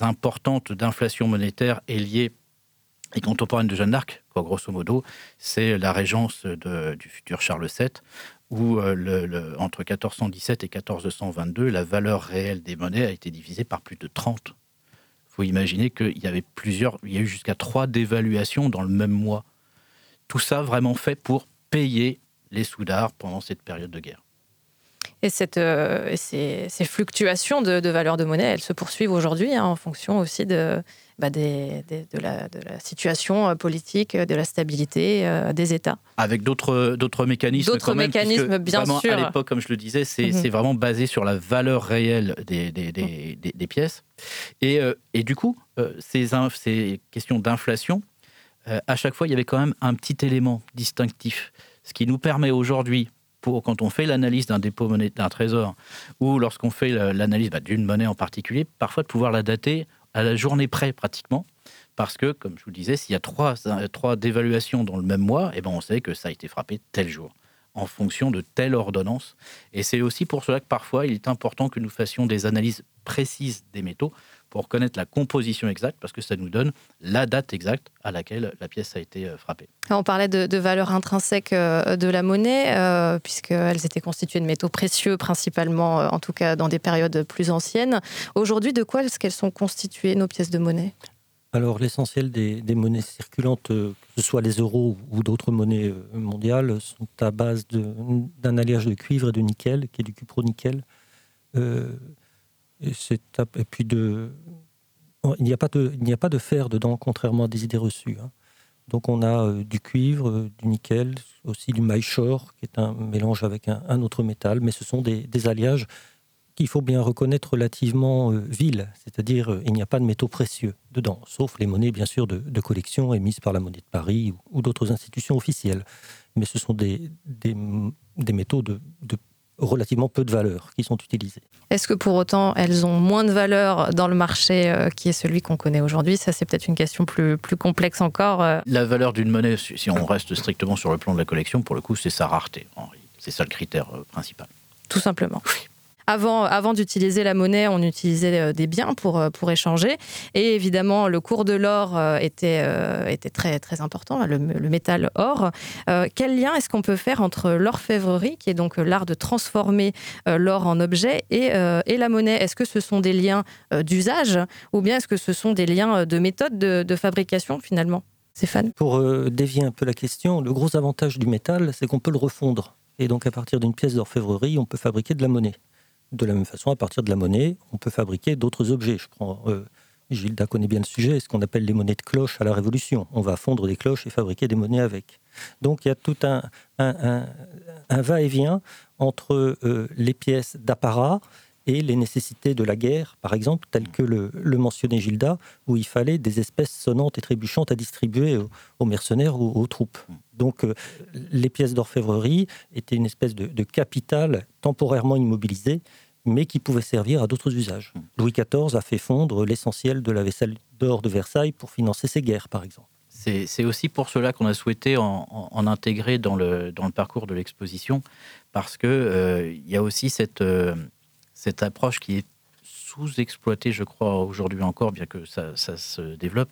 importante d'inflation monétaire est liée et contemporaine de Jeanne d'Arc, grosso modo, c'est la régence du futur Charles VII, où euh, entre 1417 et 1422, la valeur réelle des monnaies a été divisée par plus de 30. Il faut imaginer qu'il y avait plusieurs, il y a eu jusqu'à trois dévaluations dans le même mois. Tout ça vraiment fait pour payer les soudards pendant cette période de guerre. Et, euh, ces, fluctuations de, valeur de monnaie, elles se poursuivent aujourd'hui hein, en fonction aussi de, bah, de, la, situation euh, politique, de la stabilité euh, des États. Avec d'autres mécanismes. D'autres mécanismes, bien sûr. À l'époque, comme je le disais, mhm. c'est vraiment basé sur la valeur réelle des, des, des, pièces. Et, et, du coup, ces, ces questions d'inflation, à chaque fois, il y avait quand même un petit élément distinctif. Ce qui nous permet aujourd'hui, quand on fait l'analyse d'un dépôt monnaie, d'un trésor, ou lorsqu'on fait l'analyse bah, d'une monnaie en particulier, parfois de pouvoir la dater à la journée près pratiquement, parce que, comme je vous le disais, s'il y a trois, trois dévaluations dans le même mois, eh ben on sait que ça a été frappé tel jour en fonction de telle ordonnance. Et c'est aussi pour cela que parfois il est important que nous fassions des analyses précises des métaux pour connaître la composition exacte, parce que ça nous donne la date exacte à laquelle la pièce a été euh, frappée. On parlait de, valeur intrinsèque euh, de la monnaie, euh, puisqu'elles étaient constituées de métaux précieux, principalement, en tout cas dans des périodes plus anciennes. Aujourd'hui, de quoi est-ce qu'elles sont constituées, nos pièces de monnaie? Alors l'essentiel des, monnaies circulantes, que ce soit les euros ou d'autres monnaies mondiales, sont à base d'un alliage de cuivre et de nickel, qui est du cupro-nickel. Et, puis de, il n'y a pas de, il n'y a pas de fer dedans, contrairement à des idées reçues. Hein. Donc on a euh, du cuivre, euh, du nickel, aussi du maillechor, qui est un mélange avec un, autre métal, mais ce sont des, alliages qu'il faut bien reconnaître relativement euh, vils, c'est-à-dire il n'y a pas de métaux précieux dedans, sauf les monnaies bien sûr de, collection émises par la monnaie de Paris ou, d'autres institutions officielles. Mais ce sont des, des, métaux de relativement peu de valeur qui sont utilisées. Est-ce que pour autant elles ont moins de valeur dans le marché euh, qui est celui qu'on connaît aujourd'hui? Ça, c'est peut-être une question plus, plus complexe encore. Euh. La valeur d'une monnaie, si on reste strictement sur le plan de la collection, pour le coup, c'est sa rareté. C'est ça le critère euh, principal. Tout simplement. Oui. Avant, d'utiliser la monnaie, on utilisait euh, des biens pour, euh, pour échanger. Et évidemment, le cours de l'or euh, était, très, important, le, métal or. quel lien est-ce qu'on peut faire entre l'orfèvrerie, qui est donc l'art de transformer l'or en objet, et, la monnaie? Est-ce que ce sont des liens d'usage ou bien est-ce que ce sont des liens de méthode de, de fabrication finalement? Stéphane? Pour dévier un peu la question, le gros avantage du métal, c'est qu'on peut le refondre. Et donc, à partir d'une pièce d'orfèvrerie, on peut fabriquer de la monnaie. De la même façon, à partir de la monnaie, on peut fabriquer d'autres objets. Je prends, euh, Gilda connaît bien le sujet, ce qu'on appelle les monnaies de cloche à la Révolution. On va fondre des cloches et fabriquer des monnaies avec. Donc il y a tout un, va-et-vient entre euh, les pièces d'apparat et les nécessités de la guerre, par exemple, telles que le, mentionnait Gilda, où il fallait des espèces sonnantes et trébuchantes à distribuer aux, mercenaires ou aux, troupes. Donc euh, les pièces d'orfèvrerie étaient une espèce de, de capital temporairement immobilisé, mais qui pouvait servir à d'autres usages. Louis XIV a fait fondre l'essentiel de la vaisselle d'or de Versailles pour financer ses guerres, par exemple. C'est aussi pour cela qu'on a souhaité en, intégrer dans le, dans le parcours de l'exposition, parce qu'il euh, y a aussi cette, euh, cette approche qui est sous-exploitée, je crois, aujourd'hui encore, bien que ça, se développe,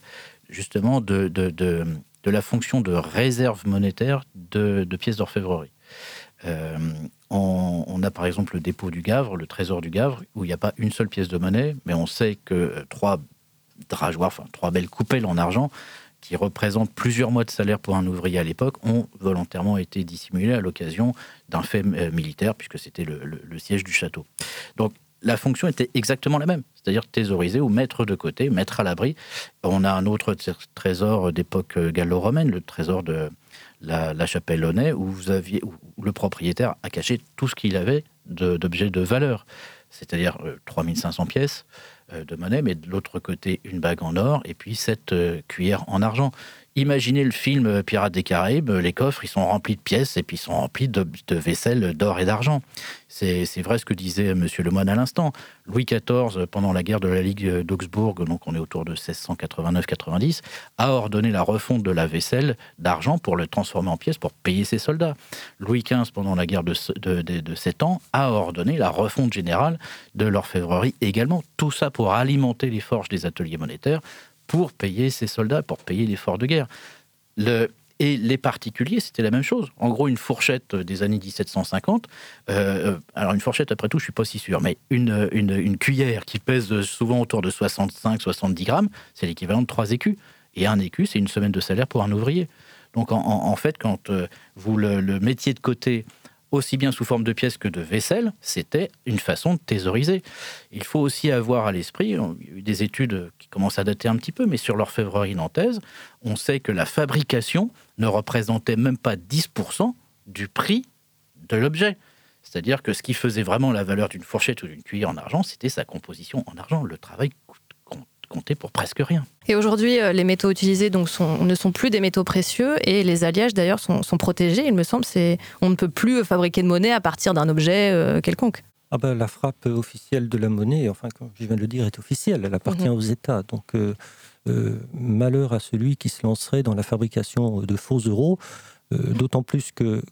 justement de, de, de, la fonction de réserve monétaire de, pièces d'orfèvrerie. Euh, on, a par exemple le dépôt du Gavre, le trésor du Gavre, où il n'y a pas une seule pièce de monnaie, mais on sait que trois drageoires, enfin trois belles coupelles en argent, qui représentent plusieurs mois de salaire pour un ouvrier à l'époque, ont volontairement été dissimulées à l'occasion d'un fait euh, militaire, puisque c'était le, siège du château. Donc la fonction était exactement la même, c'est-à-dire thésauriser ou mettre de côté, mettre à l'abri. On a un autre trésor d'époque gallo-romaine, le trésor de la, chapelle Launay, où, vous aviez, où le propriétaire a caché tout ce qu'il avait d'objets de, valeur, c'est-à-dire 3500 euh, pièces euh, de monnaie, mais de l'autre côté une bague en or et puis cette euh, cuillère en argent. Imaginez le film Pirates des Caraïbes, les coffres, ils sont remplis de pièces et puis ils sont remplis de, vaisselle d'or et d'argent. C'est vrai ce que disait M. Lemoine à l'instant. Louis XIV, pendant la guerre de la Ligue d'Augsbourg, donc on est autour de 1689-90, a ordonné la refonte de la vaisselle d'argent pour le transformer en pièces pour payer ses soldats. Louis XV, pendant la guerre de, de, de, 7 ans, a ordonné la refonte générale de l'orfèvrerie également. Tout ça pour alimenter les forges des ateliers monétaires pour payer ses soldats, pour payer l'effort de guerre. Le, et les particuliers, c'était la même chose. En gros, une fourchette des années 1750, euh, alors une fourchette, après tout, je suis pas si sûr, mais une, cuillère qui pèse souvent autour de 65-70 grammes, c'est l'équivalent de 3 écus. Et un écu, c'est une semaine de salaire pour un ouvrier. Donc en, fait, quand euh, vous le, le, mettiez de côté aussi bien sous forme de pièces que de vaisselle, c'était une façon de thésauriser. Il faut aussi avoir à l'esprit, il y a eu des études qui commencent à dater un petit peu, mais sur l'orfèvrerie nantaise, on sait que la fabrication ne représentait même pas 10% du prix de l'objet. C'est-à-dire que ce qui faisait vraiment la valeur d'une fourchette ou d'une cuillère en argent, c'était sa composition en argent. Le travail comptait pour presque rien. Et aujourd'hui, euh, les métaux utilisés donc, ne sont plus des métaux précieux et les alliages d'ailleurs sont, protégés. Il me semble c'est on ne peut plus fabriquer de monnaie à partir d'un objet euh, quelconque. Ah ben, la frappe officielle de la monnaie, enfin, comme je viens de le dire, est officielle. Elle appartient mhm. aux États. Donc, euh, malheur à celui qui se lancerait dans la fabrication de faux euros, d'autant plus que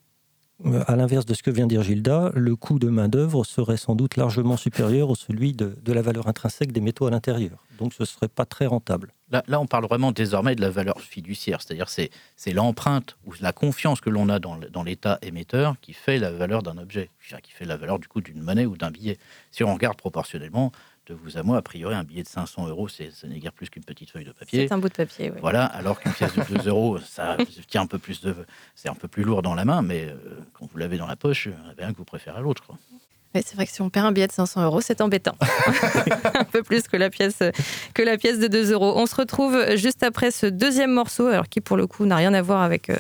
à l'inverse de ce que vient de dire Gilda, le coût de main-d'œuvre serait sans doute largement supérieur au celui de, la valeur intrinsèque des métaux à l'intérieur. Donc ce ne serait pas très rentable. Là, là, on parle vraiment désormais de la valeur fiduciaire, c'est-à-dire c'est, c'est l'empreinte ou la confiance que l'on a dans, dans l'État émetteur qui fait la valeur d'un objet, qui fait la valeur du coup d'une monnaie ou d'un billet. Si on regarde proportionnellement, de vous à moi, a priori, un billet de 500 euros, c'est, ça n'est guère plus qu'une petite feuille de papier. C'est un bout de papier, oui. Voilà, alors qu'une pièce de 2 euros, ça tient un peu plus de, c'est un peu plus lourd dans la main, mais euh, quand vous l'avez dans la poche, il y en avait un que vous préférez à l'autre. Oui, c'est vrai que si on perd un billet de 500 euros, c'est embêtant. un peu plus que la, pièce, que la pièce de 2 euros. On se retrouve juste après ce deuxième morceau, alors qui pour le coup n'a rien à voir avec, euh,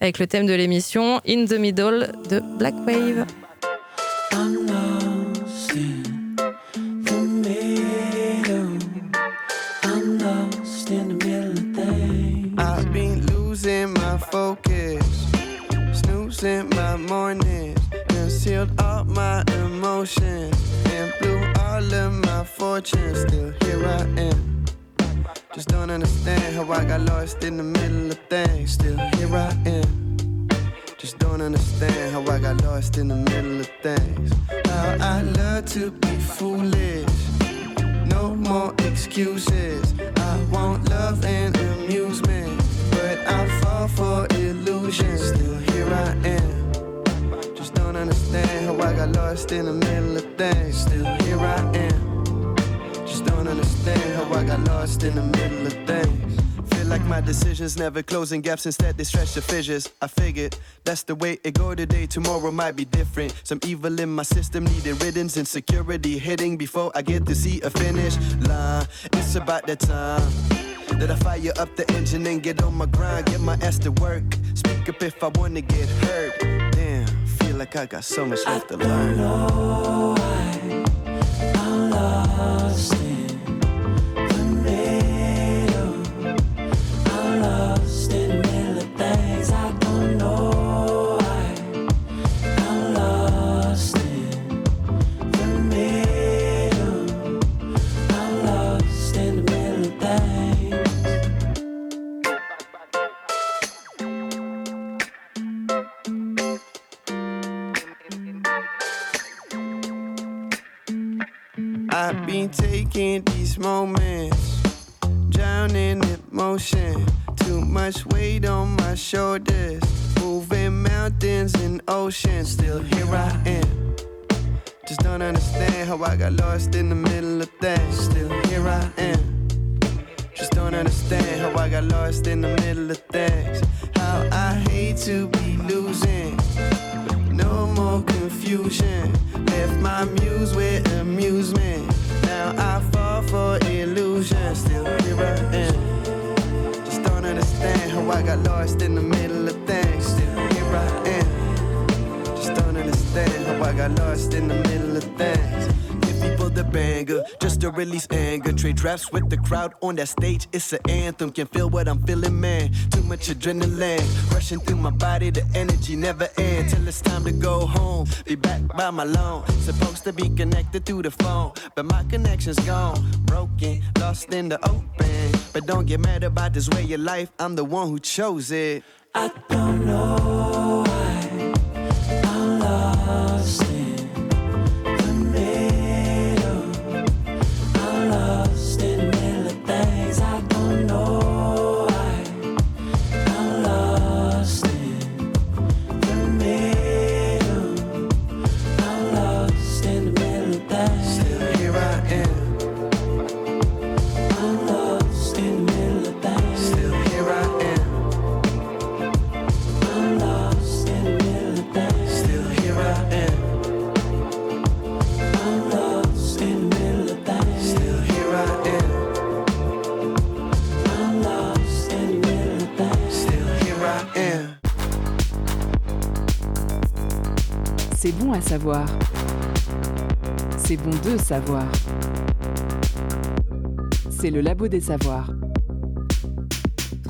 avec le thème de l'émission, In the Middle de Black Wave. Sent my mornings, concealed all my emotions, and blew all of my fortunes. Still here I am. Just don't understand how I got lost in the middle of things. Still here I am. Just don't understand how I got lost in the middle of things. How I love to be foolish. No more excuses. I want love and amusement, for illusions. Still here I am. Just don't understand how I got lost in the middle of things. Still here I am. Just don't understand how I got lost in the middle of things. Feel like my decisions never closing gaps, instead they stretch the fissures. I figured that's the way it go today, tomorrow might be different. Some evil in my system needed riddance, insecurity hitting before I get to see a finish line. It's about that time that I fire up the engine and get on my grind, get my ass to work. Speak up if I wanna get hurt. Damn, feel like I got so much left I to learn. Know why I'm lost Taking these moments, drowning in motion. Too much weight on my shoulders, moving mountains and oceans. Still here I am. Just don't understand how I got lost in the middle of things. Still here I am. Just don't understand how I got lost in the middle of things. How I hate to be losing. No more confusion. Left my muse with amusement. Now I fall for illusion. Still here I am. Just don't understand how I got lost in the middle of things. Still here I am. Just don't understand how I got lost in the middle of things. The banger just to release anger. Trade drafts with the crowd on that stage. It's an anthem. Can feel what I'm feeling, man. Too much adrenaline rushing through my body. The energy never ends till it's time to go home. Be back by my loan. Supposed to be connected through the phone, but my connection's gone. Broken, lost in the open. But don't get mad about this way of life. I'm the one who chose it. I don't know C'est bon à savoir. C'est bon de savoir. C'est le labo des savoirs.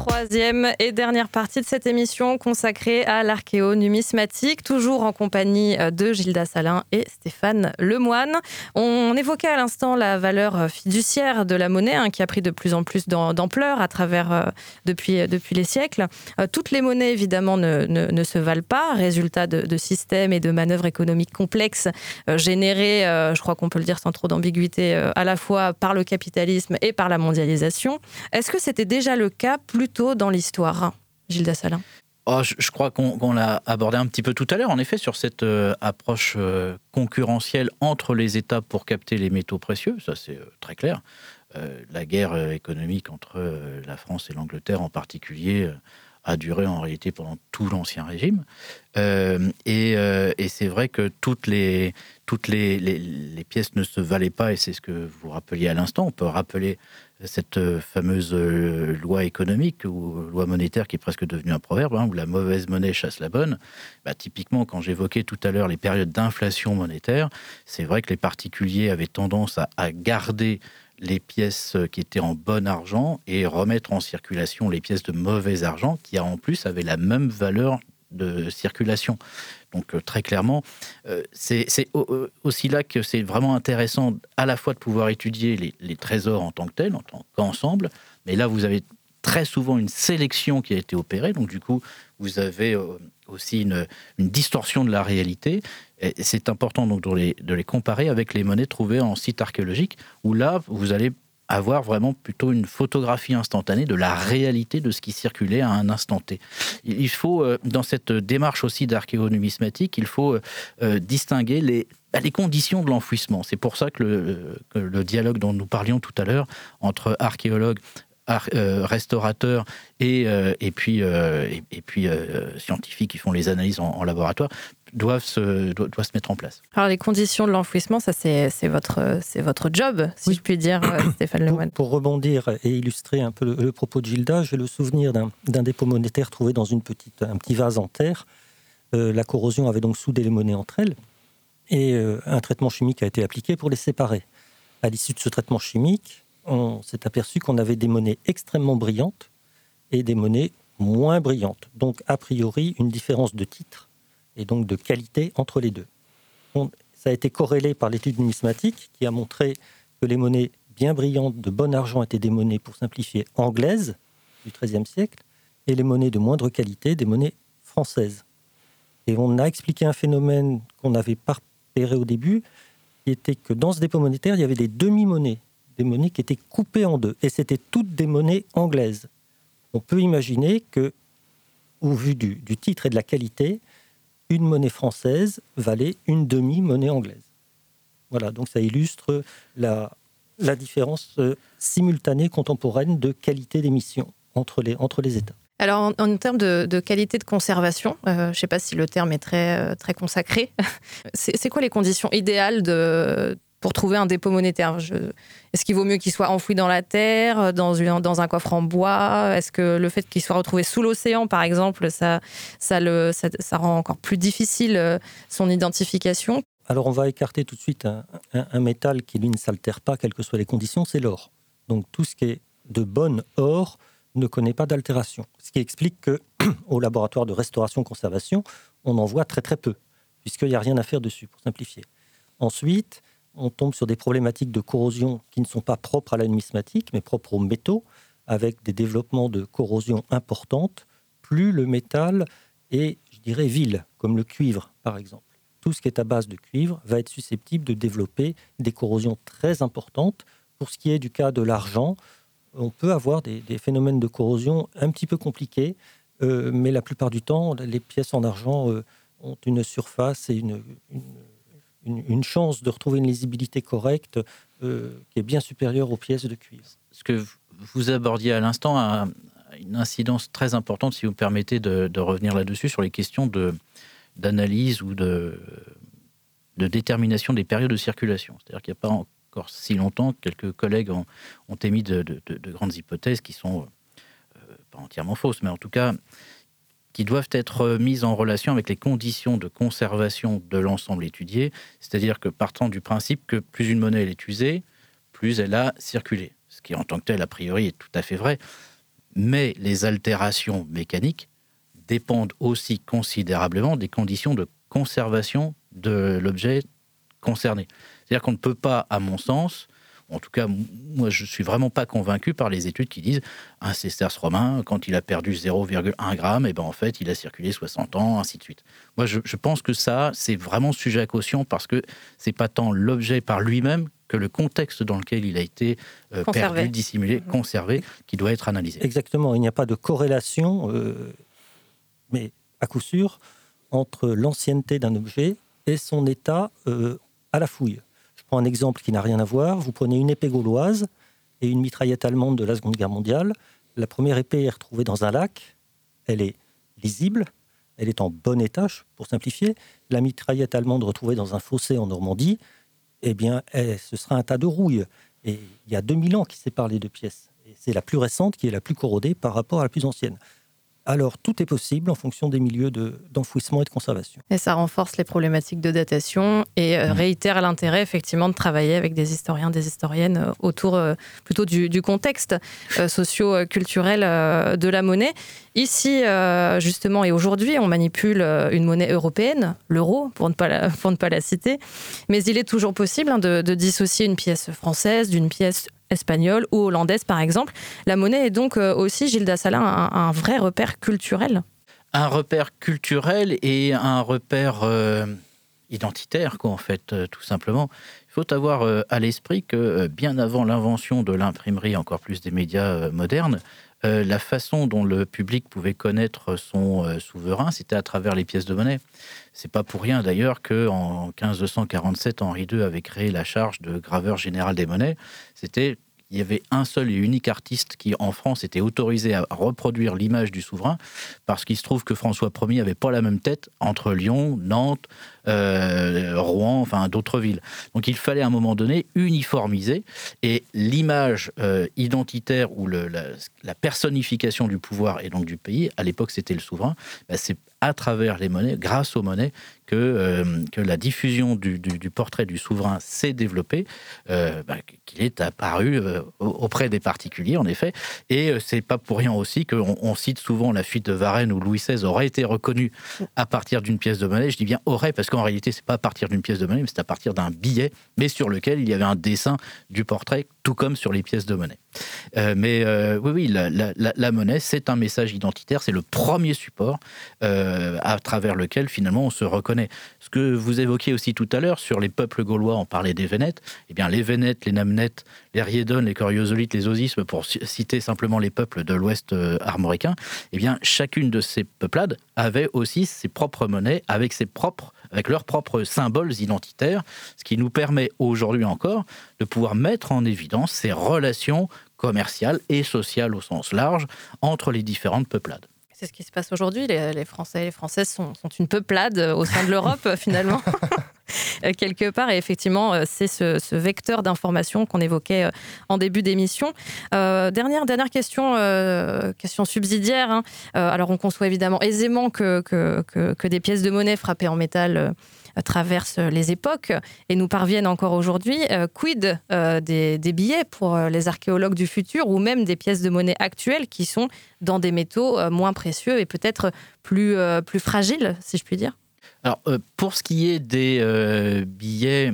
Troisième et dernière partie de cette émission consacrée à l'archéo-numismatique, toujours en compagnie euh, de Gilda Salin et Stéphane Lemoine. On évoquait à l'instant la valeur euh, fiduciaire de la monnaie hein, qui a pris de plus en plus d'ampleur à travers euh, depuis, depuis les siècles. toutes les monnaies évidemment ne, ne, se valent pas, résultat de, systèmes et de manœuvres économiques complexes générés, je crois qu'on peut le dire sans trop d'ambiguïté, à la fois par le capitalisme et par la mondialisation. Est-ce que c'était déjà le cas plus dans l'histoire, Gilles Salin oh, je, crois qu'on l'a abordé un petit peu tout à l'heure, en effet, sur cette euh, approche euh, concurrentielle entre les États pour capter les métaux précieux, ça c'est euh, très clair. la guerre économique entre la France et l'Angleterre en particulier a duré en réalité pendant tout l'Ancien Régime. et, c'est vrai que toutes les, les, pièces ne se valaient pas, et c'est ce que vous rappeliez à l'instant. On peut rappeler cette euh, fameuse euh, loi économique ou loi monétaire qui est presque devenue un proverbe, hein, où la mauvaise monnaie chasse la bonne. Bah, typiquement, quand j'évoquais tout à l'heure les périodes d'inflation monétaire, c'est vrai que les particuliers avaient tendance à, garder les pièces qui étaient en bon argent et remettre en circulation les pièces de mauvais argent qui en plus avaient la même valeur de circulation. Donc euh, très clairement, euh, c'est euh, aussi là que c'est vraiment intéressant à la fois de pouvoir étudier les, trésors en tant que tels, en tant qu'ensemble, mais là vous avez très souvent une sélection qui a été opérée, donc du coup vous avez aussi une, distorsion de la réalité. Et c'est important donc de les, comparer avec les monnaies trouvées en site archéologique, où là vous allez avoir vraiment plutôt une photographie instantanée de la réalité de ce qui circulait à un instant T. Il faut, euh, dans cette démarche aussi d'archéonumismatique, il faut euh, euh, distinguer les, bah, les conditions de l'enfouissement. C'est pour ça que le, le, dialogue dont nous parlions tout à l'heure entre archéologues, restaurateurs et, et puis, et, puis scientifiques qui font les analyses en laboratoire doivent se, doit, se mettre en place. Alors les conditions de l'enfouissement, ça c'est votre, votre job, si je puis dire, euh, Stéphane Lemoine. Pour, rebondir et illustrer un peu le, propos de Gilda, j'ai le souvenir d'un dépôt monétaire trouvé dans une petite, un petit vase en terre. Euh, la corrosion avait donc soudé les monnaies entre elles et euh, un traitement chimique a été appliqué pour les séparer. À l'issue de ce traitement chimique, on s'est aperçu qu'on avait des monnaies extrêmement brillantes et des monnaies moins brillantes. Donc a priori une différence de titre et donc de qualité entre les deux. ça a été corrélé par l'étude numismatique qui a montré que les monnaies bien brillantes de bon argent étaient des monnaies, pour simplifier, anglaises du XIIIe siècle, et les monnaies de moindre qualité, des monnaies françaises. Et on a expliqué un phénomène qu'on n'avait pas repéré au début, qui était que dans ce dépôt monétaire, il y avait des demi-monnaies, monnaies qui étaient coupées en deux, et c'était toutes des monnaies anglaises. On peut imaginer que, au vu du titre et de la qualité, une monnaie française valait une demi-monnaie anglaise. Voilà, donc ça illustre la, la différence euh, simultanée contemporaine de qualité d'émission entre les, entre les États. Alors, en, termes de, qualité de conservation, euh, je ne sais pas si le terme est très, euh, très consacré, c'est quoi les conditions idéales de, pour trouver un dépôt monétaire Est-ce qu'il vaut mieux qu'il soit enfoui dans la terre, dans, une, dans un coffre en bois? Est-ce que le fait qu'il soit retrouvé sous l'océan, par exemple, ça, rend encore plus difficile euh, son identification? Alors on va écarter tout de suite un, métal qui, lui, ne s'altère pas, quelles que soient les conditions, c'est l'or. Donc tout ce qui est de bon or ne connaît pas d'altération. Ce qui explique qu'au laboratoire de restauration-conservation, on en voit très très peu, puisqu'il n'y a rien à faire dessus, pour simplifier. Ensuite, on tombe sur des problématiques de corrosion qui ne sont pas propres à la numismatique, mais propres aux métaux, avec des développements de corrosion importantes, plus le métal est, je dirais, vil, comme le cuivre, par exemple. Tout ce qui est à base de cuivre va être susceptible de développer des corrosions très importantes. Pour ce qui est du cas de l'argent, on peut avoir des, phénomènes de corrosion un petit peu compliqués, euh, mais la plupart du temps, les pièces en argent euh, ont une surface et une une, chance de retrouver une lisibilité correcte euh, qui est bien supérieure aux pièces de cuivre. Ce que vous abordiez à l'instant a une incidence très importante, si vous me permettez de, revenir là-dessus, sur les questions d'analyse ou de, de détermination des périodes de circulation? C'est-à-dire qu'il n'y a pas encore si longtemps, quelques collègues ont, émis de, grandes hypothèses qui sont euh, pas entièrement fausses, mais en tout cas qui doivent être mises en relation avec les conditions de conservation de l'ensemble étudié, c'est-à-dire que partant du principe que plus une monnaie est usée, plus elle a circulé, ce qui en tant que tel a priori est tout à fait vrai, mais les altérations mécaniques dépendent aussi considérablement des conditions de conservation de l'objet concerné. C'est-à-dire qu'on ne peut pas, à mon sens, en tout cas, moi, je suis vraiment pas convaincu par les études qui disent un sesterce romain, quand il a perdu 0,1 gramme, et ben en fait, il a circulé 60 ans, ainsi de suite. Moi, je, pense que ça, c'est vraiment sujet à caution parce que c'est pas tant l'objet par lui-même que le contexte dans lequel il a été euh, perdu, dissimulé, mmh. conservé, qui doit être analysé. Exactement. Il n'y a pas de corrélation, euh, mais à coup sûr, entre l'ancienneté d'un objet et son état euh, à la fouille prends un exemple qui n'a rien à voir. Vous prenez une épée gauloise et une mitraillette allemande de la Seconde Guerre mondiale. La première épée est retrouvée dans un lac. Elle est lisible. Elle est en bon état, pour simplifier. La mitraillette allemande retrouvée dans un fossé en Normandie, eh bien, eh, ce sera un tas de rouille. Et il y a 2000 ans qui séparent les deux pièces. C'est la plus récente qui est la plus corrodée par rapport à la plus ancienne alors tout est possible en fonction des milieux d'enfouissement et de conservation. Et ça renforce les problématiques de datation et euh, mmh. réitère l'intérêt effectivement de travailler avec des historiens, des historiennes euh, autour euh, plutôt du, contexte socio-culturel de la monnaie. Ici, justement, et aujourd'hui, on manipule une monnaie européenne, l'euro, pour, ne pas la, pour ne pas la citer, mais il est toujours possible hein, de, de dissocier une pièce française d'une pièce espagnole ou hollandaise par exemple. La monnaie est donc euh, aussi, Gilles Dassalin, un, vrai repère culturel Un repère culturel et un repère euh, identitaire, quoi, en fait, euh, tout simplement. Il faut avoir à l'esprit que bien avant l'invention de l'imprimerie, encore plus des médias modernes, la façon dont le public pouvait connaître son souverain, c'était à travers les pièces de monnaie. C'est pas pour rien d'ailleurs que en 1547, Henri II avait créé la charge de graveur général des monnaies. C'était il y avait un seul et unique artiste qui, en France, était autorisé à reproduire l'image du souverain, parce qu'il se trouve que François Ier n'avait pas la même tête entre Lyon, Nantes, euh, Rouen, enfin d'autres villes. Donc il fallait à un moment donné uniformiser, et l'image euh, identitaire ou la, personnification du pouvoir et donc du pays, à l'époque c'était le souverain, bah, c'est à travers les monnaies, grâce aux monnaies, que, euh, que la diffusion du, portrait du souverain s'est développée, bah, qu'il est apparu auprès des particuliers, en effet. Et c'est pas pour rien aussi qu'on on cite souvent la fuite de Varennes où Louis XVI aurait été reconnu à partir d'une pièce de monnaie. Je dis bien aurait, parce qu'en réalité, c'est pas à partir d'une pièce de monnaie, mais c'est à partir d'un billet, mais sur lequel il y avait un dessin du portrait, tout comme sur les pièces de monnaie. mais oui, oui, la, monnaie, c'est un message identitaire, c'est le premier support à travers lequel finalement on se reconnaît ce que vous évoquiez aussi tout à l'heure sur les peuples gaulois, on parlait des Vénètes. Eh bien, les Vénètes, les Namnettes, les Riédones, les Coriosolites, les Osismes, pour citer simplement les peuples de l'Ouest euh, armoricain, eh bien, chacune de ces peuplades avait aussi ses propres monnaies avec ses propres avec leurs propres symboles identitaires, ce qui nous permet aujourd'hui encore de pouvoir mettre en évidence ces relations commerciales et sociales au sens large entre les différentes peuplades. C'est ce qui se passe aujourd'hui. Les, Français et les Françaises sont, une peuplade euh, au sein de l'Europe, finalement. Euh, quelque part. Et effectivement, euh, c'est ce, vecteur d'information qu'on évoquait en début d'émission. dernière, dernière question, question subsidiaire. Hein. alors, on conçoit évidemment aisément que, que, que, des pièces de monnaie frappées en métal traversent les époques et nous parviennent encore aujourd'hui. Euh, quid euh, des, billets pour euh, les archéologues du futur ou même des pièces de monnaie actuelles qui sont dans des métaux moins précieux et peut-être plus, plus fragiles, si je puis dire? Alors, pour ce qui est des billets,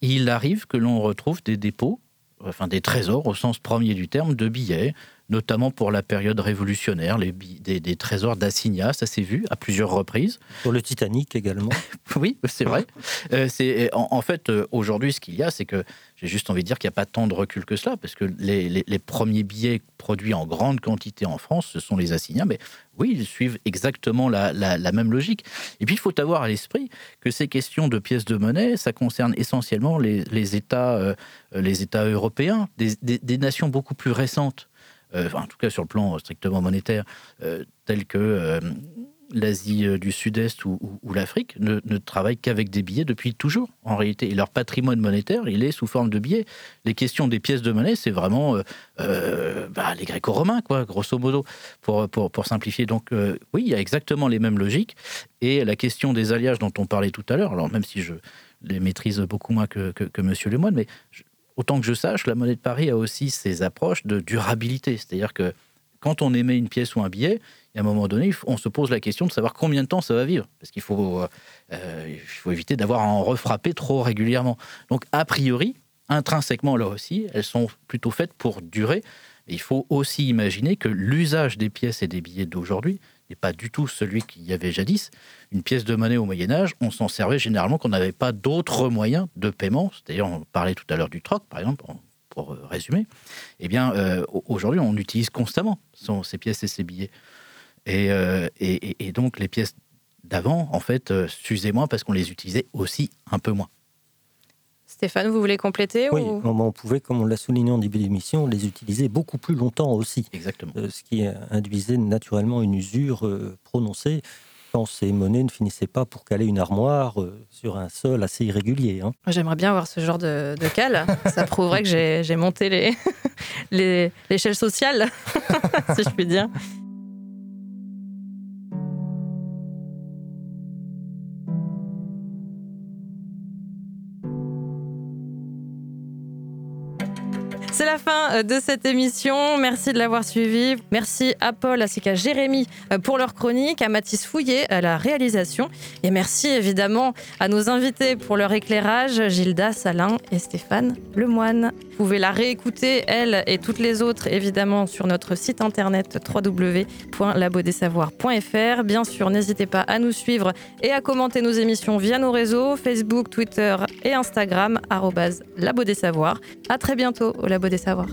il arrive que l'on retrouve des dépôts, enfin des trésors au sens premier du terme, de billets notamment pour la période révolutionnaire, les, des, trésors d'Assignat, ça s'est vu à plusieurs reprises. Pour le Titanic également. oui, c'est vrai. Euh, c'est en, fait, euh, aujourd'hui, ce qu'il y a, c'est que j'ai juste envie de dire qu'il n'y a pas tant de recul que cela, parce que les, premiers billets produits en grande quantité en France, ce sont les assignats, mais oui, ils suivent exactement la, même logique. Et puis, il faut avoir à l'esprit que ces questions de pièces de monnaie, ça concerne essentiellement les, États, euh, les États européens, des nations beaucoup plus récentes. Euh, en tout cas sur le plan strictement monétaire, euh, tels que euh, l'Asie euh, du Sud-Est ou, l'Afrique ne, ne, travaillent qu'avec des billets depuis toujours, en réalité. Et leur patrimoine monétaire, il est sous forme de billets. Les questions des pièces de monnaie, c'est vraiment euh, bah, les gréco-romains, quoi, grosso modo, pour, pour, pour simplifier. Donc, oui, il y a exactement les mêmes logiques. Et la question des alliages dont on parlait tout à l'heure, alors même si je les maîtrise beaucoup moins que, que, que M. Lemoine, mais autant que je sache, la monnaie de Paris a aussi ses approches de durabilité. C'est-à-dire que quand on émet une pièce ou un billet, à un moment donné, on se pose la question de savoir combien de temps ça va vivre. Parce qu'il faut, euh, il faut éviter d'avoir à en refrapper trop régulièrement. Donc, a priori, intrinsèquement, là aussi, elles sont plutôt faites pour durer. il faut aussi imaginer que l'usage des pièces et des billets d'aujourd'hui n'est pas du tout celui qu'il y avait jadis. Une pièce de monnaie au Moyen Âge, on s'en servait généralement quand on n'avait pas d'autres moyens de paiement. C'est-à-dire, on parlait tout à l'heure du troc, par exemple, pour euh, résumer. Eh bien, euh, aujourd'hui, on utilise constamment ces pièces et ces billets. Euh, et, et, donc, les pièces d'avant, en fait, s'usaient moins parce qu'on les utilisait aussi un peu moins. Stéphane, vous voulez compléter Oui, on pouvait, comme on l'a souligné en début d'émission, les utiliser beaucoup plus longtemps aussi. Exactement. ce qui induisait naturellement une usure prononcée quand ces monnaies ne finissaient pas pour caler une armoire sur un sol assez irrégulier. Hein. J'aimerais bien avoir ce genre de, de cale. Ça prouverait que j'ai monté l'échelle les, sociale, si je puis dire. C'est la fin euh, de cette émission. Merci de l'avoir suivi. Merci à Paul ainsi qu'à Jérémy euh, pour leur chronique, à Mathis Fouillet à la réalisation. Et merci évidemment à nos invités pour leur éclairage, Gilda Salin et Stéphane Lemoine. Vous pouvez la réécouter, elle et toutes les autres, évidemment, sur notre site internet www.labodesavoirs.fr. Bien sûr, n'hésitez pas à nous suivre et à commenter nos émissions via nos réseaux Facebook, Twitter et Instagram, labodesavoirs. À très bientôt au Labo des savoirs.